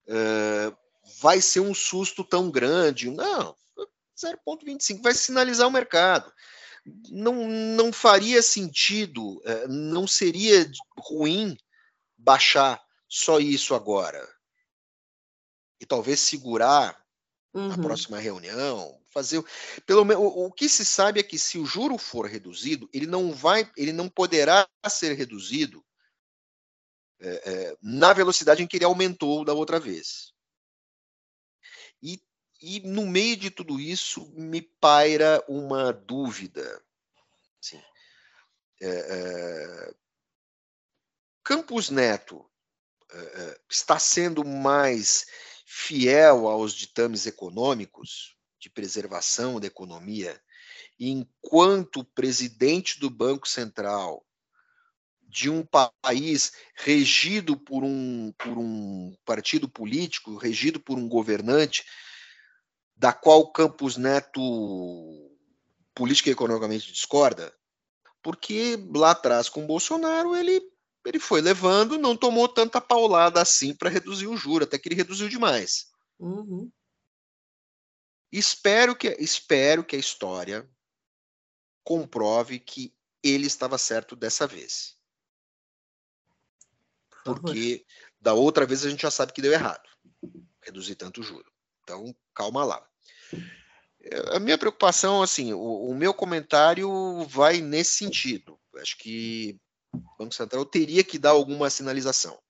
uh, vai ser um susto tão grande. Não, 0,25 vai sinalizar o mercado não, não faria sentido, é, não seria ruim baixar só isso agora. E talvez segurar uhum. a próxima reunião, fazer pelo o, o que se sabe é que se o juro for reduzido, ele não vai, ele não poderá ser reduzido é, é, na velocidade em que ele aumentou da outra vez. E e no meio de tudo isso me paira uma dúvida. Assim, é, é, Campos Neto é, é, está sendo mais fiel aos ditames econômicos de preservação da economia, enquanto presidente do Banco Central de um país regido por um, por um partido político, regido por um governante da qual Campos Neto política e economicamente discorda, porque lá atrás com o Bolsonaro ele, ele foi levando, não tomou tanta paulada assim para reduzir o juro, até que ele reduziu demais. Uhum. Espero que espero que a história comprove que ele estava certo dessa vez. Porque Da outra vez a gente já sabe que deu errado, reduzir tanto o juro. Então, calma lá. A minha preocupação, assim, o, o meu comentário vai nesse sentido. Acho que o Banco Central teria que dar alguma sinalização,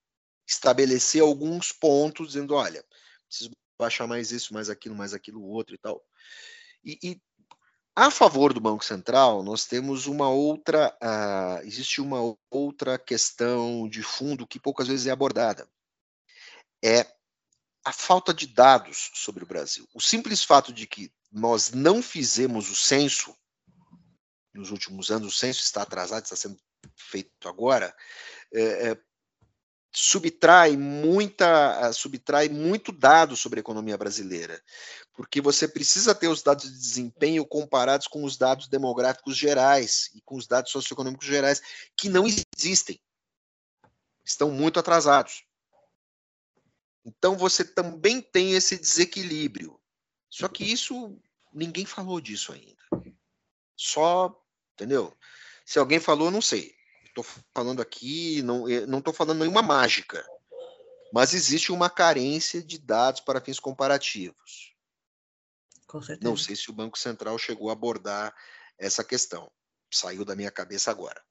estabelecer alguns pontos, dizendo, olha, preciso baixar mais isso, mais aquilo, mais aquilo, outro e tal. E, e a favor do Banco Central, nós temos uma outra, uh, existe uma outra questão de fundo que poucas vezes é abordada. É a falta de dados sobre o Brasil. O simples fato de que nós não fizemos o censo nos últimos anos, o censo está atrasado, está sendo feito agora, é, é, subtrai muita subtrai muito dado sobre a economia brasileira, porque você precisa ter os dados de desempenho comparados com os dados demográficos gerais e com os dados socioeconômicos gerais que não existem. Estão muito atrasados. Então você também tem esse desequilíbrio. Só que isso ninguém falou disso ainda. Só, entendeu? Se alguém falou, não sei. Estou falando aqui, não eh, estou falando nenhuma mágica, mas existe uma carência de dados para fins comparativos. Não sei se o Banco Central chegou a abordar essa questão. Saiu da minha cabeça agora.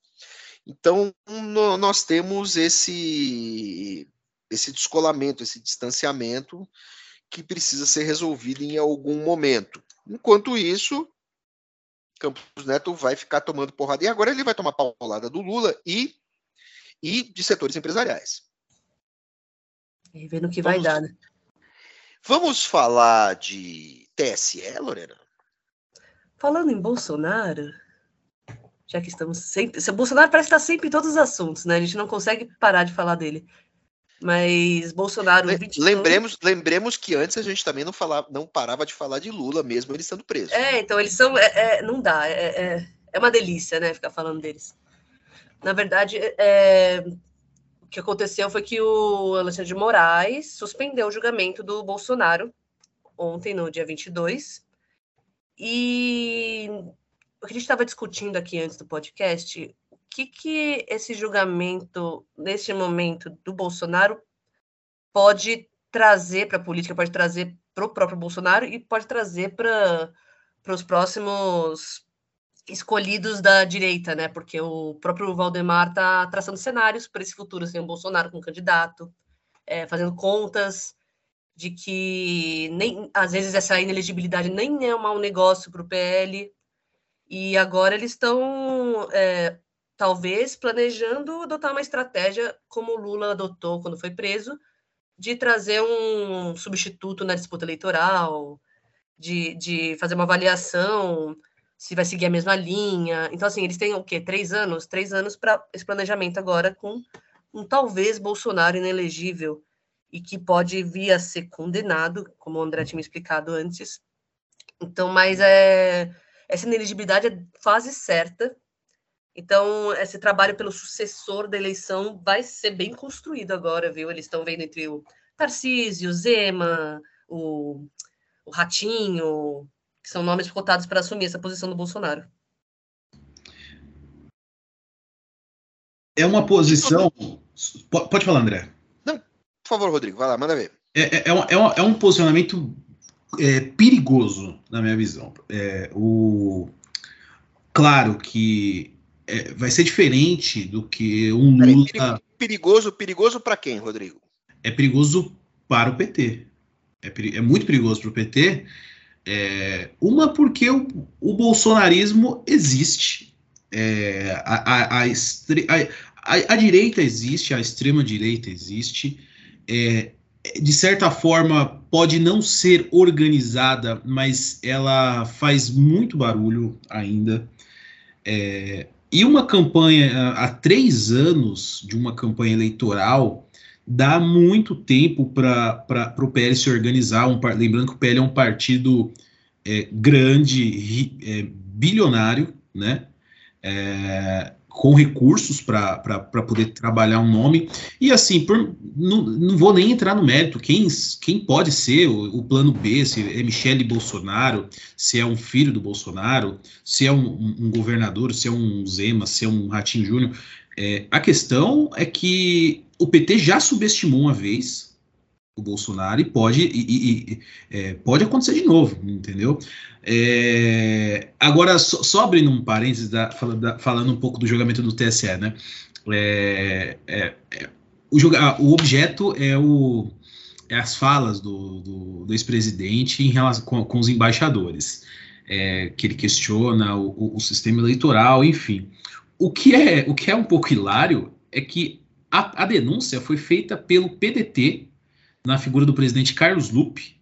Então, no, nós temos esse esse descolamento, esse distanciamento que precisa ser resolvido em algum momento. Enquanto isso, Campos Neto vai ficar tomando porrada. E agora ele vai tomar paulada do Lula e, e de setores empresariais. E vendo o que vamos, vai dar, né? Vamos falar de TSE, Lorena? Falando em Bolsonaro, já que estamos sempre. Bolsonaro parece estar sempre em todos os assuntos, né? A gente não consegue parar de falar dele. Mas Bolsonaro. Lembremos, lembremos que antes a gente também não, falava, não parava de falar de Lula, mesmo ele estando preso. É, então eles são. É, é, não dá, é, é, é, uma delícia, né? Ficar falando deles. Na verdade, é, o que aconteceu foi que o Alexandre de Moraes suspendeu o julgamento do Bolsonaro ontem, no dia 22. E o que a gente estava discutindo aqui antes do podcast, que, que esse julgamento, neste momento, do Bolsonaro pode trazer para a política, pode trazer para o próprio Bolsonaro e pode trazer para os próximos escolhidos da direita, né? Porque o próprio Valdemar está traçando cenários para esse futuro, sem assim, o Bolsonaro como candidato, é, fazendo contas de que nem às vezes essa inelegibilidade nem é um mau negócio para o PL. E agora eles estão é, talvez planejando adotar uma estratégia como Lula adotou quando foi preso, de trazer um substituto na disputa eleitoral, de, de fazer uma avaliação se vai seguir a mesma linha. Então, assim, eles têm o quê? Três anos? Três anos para esse planejamento agora com um talvez Bolsonaro inelegível e que pode vir a ser condenado, como o André tinha explicado antes. Então, mas é, essa inelegibilidade é fase certa então, esse trabalho pelo sucessor da eleição vai ser bem construído agora, viu? Eles estão vendo entre o Tarcísio, o Zema, o, o Ratinho, que são nomes cotados para assumir essa posição do Bolsonaro. É uma posição. Pode falar, André. Não, por favor, Rodrigo, vai lá, manda ver. É, é, é, um, é um posicionamento é, perigoso, na minha visão. É, o, claro que é, vai ser diferente do que um Lula. Perigoso, perigoso para quem, Rodrigo? É perigoso para o PT. É, é muito perigoso para o PT. É, uma porque o, o bolsonarismo existe. É, a, a, a, a, direita existe, a extrema direita existe. É, de certa forma, pode não ser organizada, mas ela faz muito barulho ainda. É, e uma campanha, há três anos de uma campanha eleitoral, dá muito tempo para o PL se organizar. Um, lembrando que o PL é um partido é, grande, ri, é, bilionário, né? É, com recursos para poder trabalhar um nome. E assim, por, não, não vou nem entrar no mérito, quem, quem pode ser o, o, plano B, se é Michele Bolsonaro, se é um filho do Bolsonaro, se é um, um, governador, se é um Zema, se é um Ratinho Júnior. É, a questão é que o PT já subestimou uma vez o Bolsonaro e pode, e, e, é, pode acontecer de novo, entendeu? É, agora, só, só, abrindo um parênteses, da, da, falando um pouco do julgamento do TSE, né? É, é, é, o, o objeto é o é as falas do, do, do ex-presidente em relação com, com, os embaixadores, é, que ele questiona o, o, o, sistema eleitoral, enfim. O que é o que é um pouco hilário é que a, a denúncia foi feita pelo PDT na figura do presidente Carlos Lupe,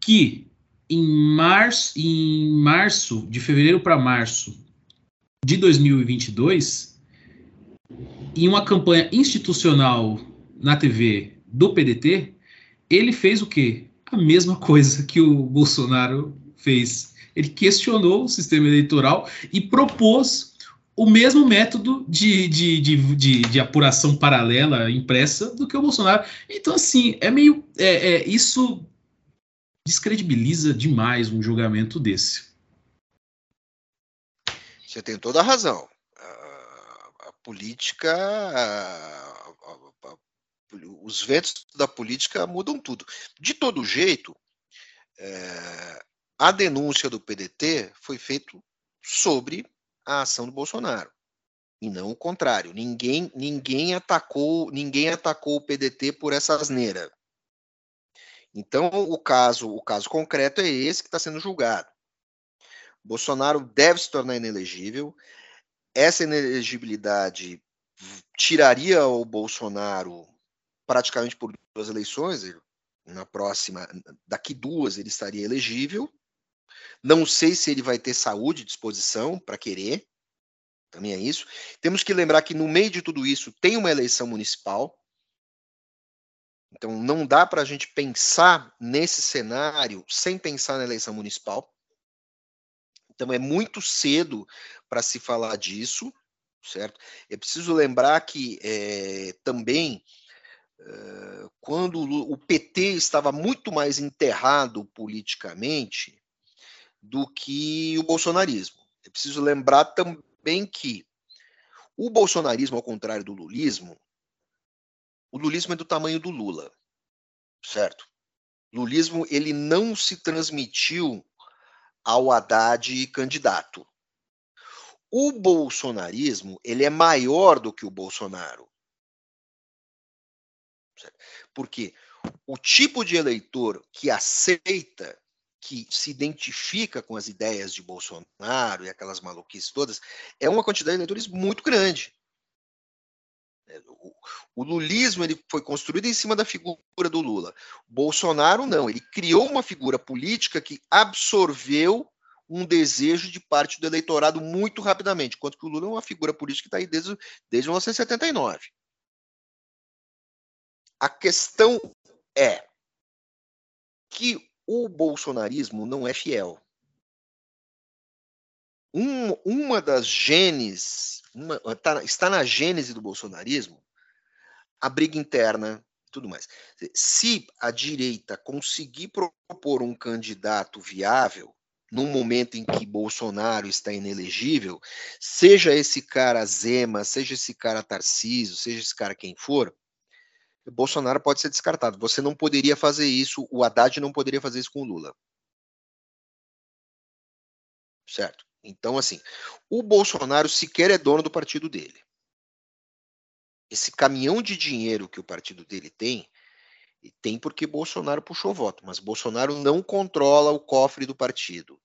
que em março, em março de fevereiro para março de 2022, em uma campanha institucional na TV do PDT, ele fez o quê? A mesma coisa que o Bolsonaro fez. Ele questionou o sistema eleitoral e propôs o mesmo método de, de, de, de, de apuração paralela impressa do que o Bolsonaro. Então, assim, é meio. É, é, isso descredibiliza demais um julgamento desse. Você tem toda a razão. A, a política. A, a, os ventos da política mudam tudo. De todo jeito, é, a denúncia do PDT foi feita sobre a ação do Bolsonaro e não o contrário. Ninguém ninguém atacou ninguém atacou o PDT por essa asneira. Então o caso o caso concreto é esse que está sendo julgado. Bolsonaro deve se tornar inelegível. Essa inelegibilidade tiraria o Bolsonaro praticamente por duas eleições. Na próxima, daqui duas, ele estaria elegível. Não sei se ele vai ter saúde, disposição para querer. Também é isso. Temos que lembrar que no meio de tudo isso tem uma eleição municipal. Então não dá para a gente pensar nesse cenário sem pensar na eleição municipal. Então é muito cedo para se falar disso, certo? É preciso lembrar que é, também quando o PT estava muito mais enterrado politicamente do que o bolsonarismo. É preciso lembrar também que o bolsonarismo, ao contrário do lulismo, o lulismo é do tamanho do Lula, certo? Lulismo ele não se transmitiu ao Haddad candidato. O bolsonarismo ele é maior do que o Bolsonaro. Porque o tipo de eleitor que aceita, que se identifica com as ideias de Bolsonaro e aquelas maluquices todas, é uma quantidade de eleitores muito grande. É, o lulismo ele foi construído em cima da figura do Lula. Bolsonaro não, ele criou uma figura política que absorveu um desejo de parte do eleitorado muito rapidamente, enquanto que o Lula é uma figura política que está aí desde, desde 1979. A questão é que o bolsonarismo não é fiel. Um, uma das genes, uma, tá, está na gênese do bolsonarismo a briga interna tudo mais. Se a direita conseguir propor um candidato viável, num momento em que Bolsonaro está inelegível, seja esse cara Zema, seja esse cara Tarcísio, seja esse cara quem for, Bolsonaro pode ser descartado. Você não poderia fazer isso, o Haddad não poderia fazer isso com o Lula. Certo? Então, assim, o Bolsonaro sequer é dono do partido dele. Esse caminhão de dinheiro que o partido dele tem, tem porque Bolsonaro puxou voto, mas Bolsonaro não controla o cofre do partido.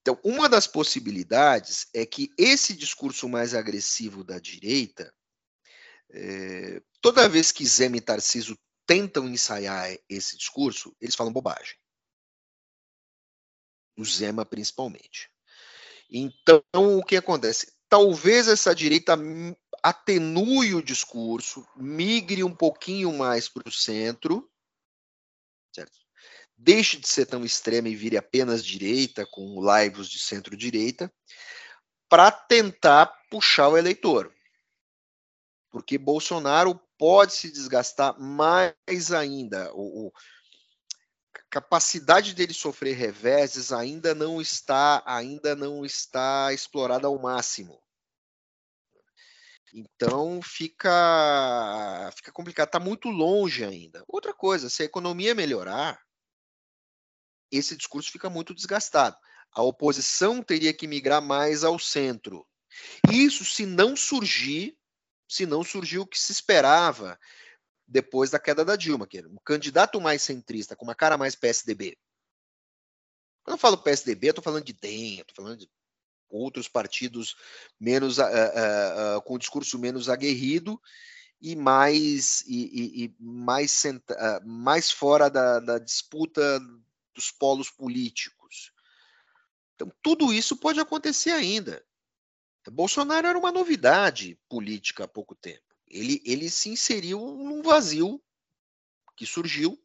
Então, uma das possibilidades é que esse discurso mais agressivo da direita é, toda vez que Zema e Tarciso tentam ensaiar esse discurso, eles falam bobagem. O Zema, principalmente. Então, o que acontece? Talvez essa direita atenue o discurso, migre um pouquinho mais para o centro, certo? deixe de ser tão extrema e vire apenas direita, com lives de centro-direita, para tentar puxar o eleitor porque Bolsonaro pode se desgastar mais ainda. O, o capacidade dele sofrer reveses ainda não está ainda não está explorada ao máximo. Então fica fica complicado, está muito longe ainda. Outra coisa, se a economia melhorar, esse discurso fica muito desgastado. A oposição teria que migrar mais ao centro. Isso se não surgir, se não surgir o que se esperava depois da queda da Dilma, que era um candidato mais centrista, com uma cara mais PSDB. Quando eu falo PSDB, eu estou falando de DEM, estou falando de outros partidos menos uh, uh, uh, com discurso menos aguerrido e mais e, e, e mais, mais fora da, da, disputa dos polos políticos. Então tudo isso pode acontecer ainda. Bolsonaro era uma novidade política há pouco tempo. Ele, ele se inseriu num vazio que surgiu.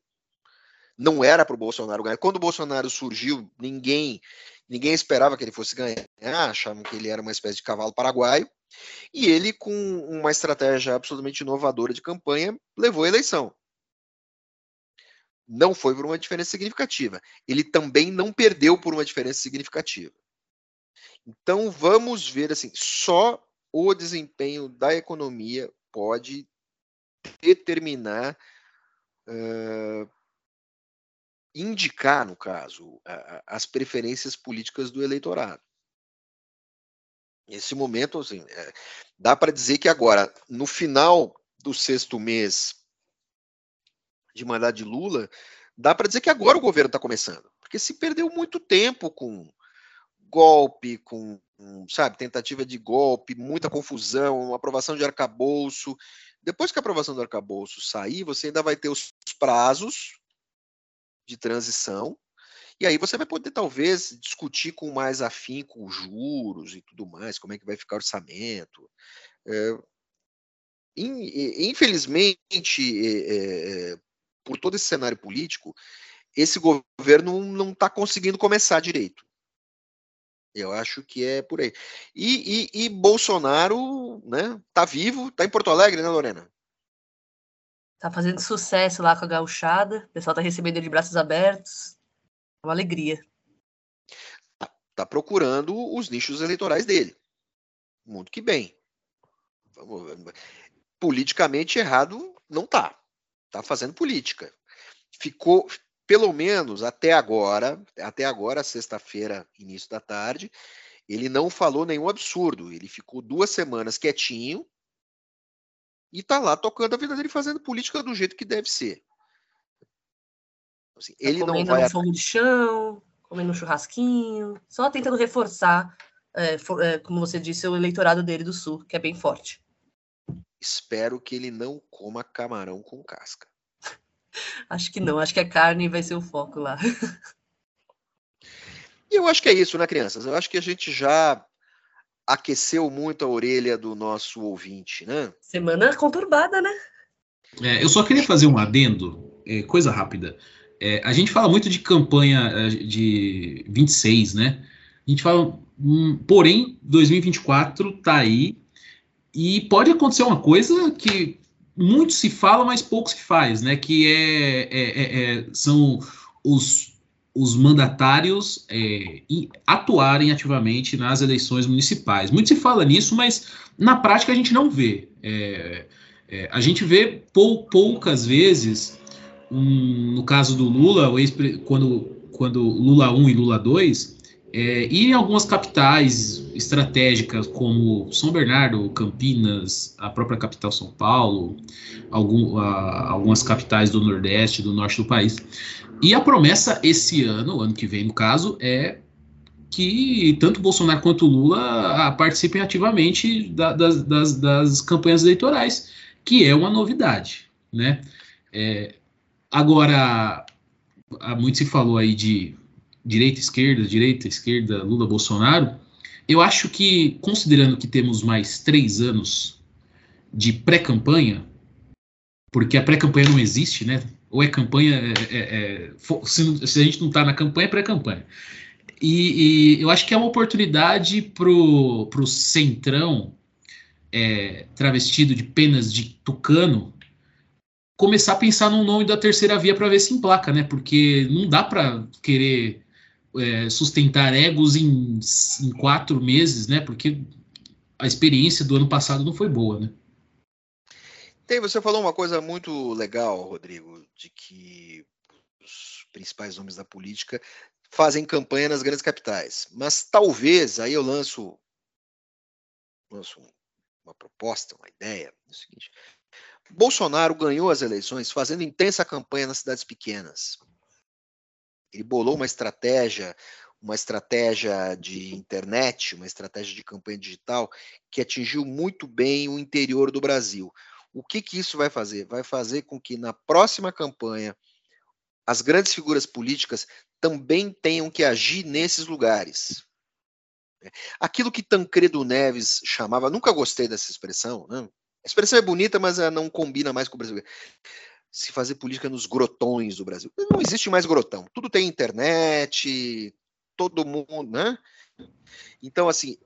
Não era para o Bolsonaro ganhar. Quando o Bolsonaro surgiu, ninguém Ninguém esperava que ele fosse ganhar, achavam que ele era uma espécie de cavalo paraguaio. E ele, com uma estratégia absolutamente inovadora de campanha, levou a eleição. Não foi por uma diferença significativa. Ele também não perdeu por uma diferença significativa. Então vamos ver assim, só o desempenho da economia pode determinar uh, indicar, no caso, as preferências políticas do eleitorado. Nesse momento, assim, é, dá para dizer que agora, no final do sexto mês de mandato de Lula, dá para dizer que agora o governo está começando, porque se perdeu muito tempo com golpe, com, sabe, tentativa de golpe, muita confusão, aprovação de arcabouço. Depois que a aprovação do arcabouço sair, você ainda vai ter os prazos de transição, e aí você vai poder talvez discutir com mais afinco os juros e tudo mais, como é que vai ficar o orçamento. É, infelizmente, é, é, por todo esse cenário político, esse governo não está conseguindo começar direito. Eu acho que é por aí. E, e, e Bolsonaro, né, tá vivo, tá em Porto Alegre, né, Lorena? Tá fazendo sucesso lá com a gauchada. O pessoal tá recebendo ele de braços abertos. É uma alegria. Tá, tá procurando os nichos eleitorais dele. Muito que bem. Politicamente errado não tá. Tá fazendo política. Ficou, pelo menos até agora, até agora, sexta-feira, início da tarde, ele não falou nenhum absurdo. Ele ficou duas semanas quietinho, e tá lá tocando a vida dele fazendo política do jeito que deve ser. Assim, tá ele não vai. fogo de chão, comendo um churrasquinho, só tentando reforçar, é, for, é, como você disse, o eleitorado dele do Sul, que é bem forte. Espero que ele não coma camarão com casca. Acho que não, acho que a carne vai ser o foco lá. E eu acho que é isso, né, crianças? Eu acho que a gente já aqueceu muito a orelha do nosso ouvinte, né? Semana conturbada, né? É, eu só queria fazer um adendo, é, coisa rápida. É, a gente fala muito de campanha é, de 26, né? A gente fala, hum, porém, 2024 tá aí e pode acontecer uma coisa que muito se fala, mas pouco se faz, né? Que é, é, é são os os mandatários é, atuarem ativamente nas eleições municipais. Muito se fala nisso, mas na prática a gente não vê. É, é, a gente vê pou, poucas vezes, um, no caso do Lula, quando, quando Lula 1 e Lula 2, é, e em algumas capitais estratégicas como São Bernardo, Campinas, a própria capital São Paulo, algum, algumas capitais do Nordeste, do Norte do país, e a promessa esse ano, ano que vem no caso, é que tanto Bolsonaro quanto Lula ah, participem ativamente da, das, das, das, campanhas eleitorais, que é uma novidade, né? É, agora, muito se falou aí de direita, esquerda, direita, esquerda, Lula, Bolsonaro. Eu acho que, considerando que temos mais três anos de pré-campanha, porque a pré-campanha não existe, né? ou é campanha, é, é, é se, se, a gente não está na campanha, é pré-campanha. E, e, eu acho que é uma oportunidade para o centrão é, travestido de penas de tucano começar a pensar num nome da terceira via para ver se emplaca, né? Porque não dá para querer é, sustentar egos em, em, quatro meses, né? Porque a experiência do ano passado não foi boa, né? Tem, você falou uma coisa muito legal, Rodrigo, de que os principais nomes da política fazem campanha nas grandes capitais. Mas talvez, aí eu lanço, lanço uma proposta, uma ideia, é o seguinte. Bolsonaro ganhou as eleições fazendo intensa campanha nas cidades pequenas. Ele bolou uma estratégia, uma estratégia de internet, uma estratégia de campanha digital que atingiu muito bem o interior do Brasil. O que, que isso vai fazer? Vai fazer com que na próxima campanha as grandes figuras políticas também tenham que agir nesses lugares. Aquilo que Tancredo Neves chamava, nunca gostei dessa expressão, né? a expressão é bonita, mas ela não combina mais com o Brasil. Se fazer política nos grotões do Brasil. Não existe mais grotão. Tudo tem internet, todo mundo, né? Então, assim,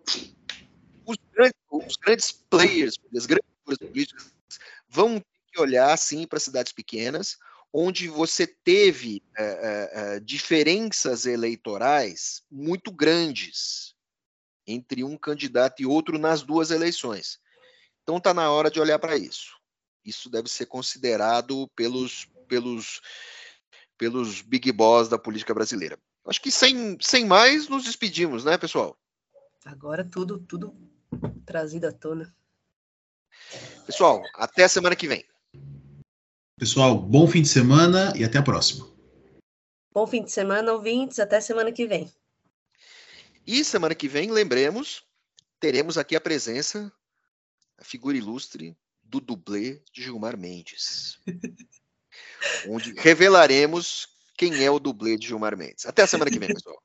os grandes, os grandes players, as grandes políticas vão ter que olhar, sim, para cidades pequenas, onde você teve é, é, diferenças eleitorais muito grandes entre um candidato e outro nas duas eleições. Então está na hora de olhar para isso. Isso deve ser considerado pelos, pelos, pelos big boss da política brasileira. Acho que sem, sem mais nos despedimos, né, pessoal? Agora tudo, tudo trazido à tona. Pessoal, até a semana que vem. Pessoal, bom fim de semana e até a próxima. Bom fim de semana, ouvintes. Até semana que vem. E semana que vem, lembremos, teremos aqui a presença, a figura ilustre do dublê de Gilmar Mendes. onde revelaremos quem é o dublê de Gilmar Mendes. Até a semana que vem, pessoal.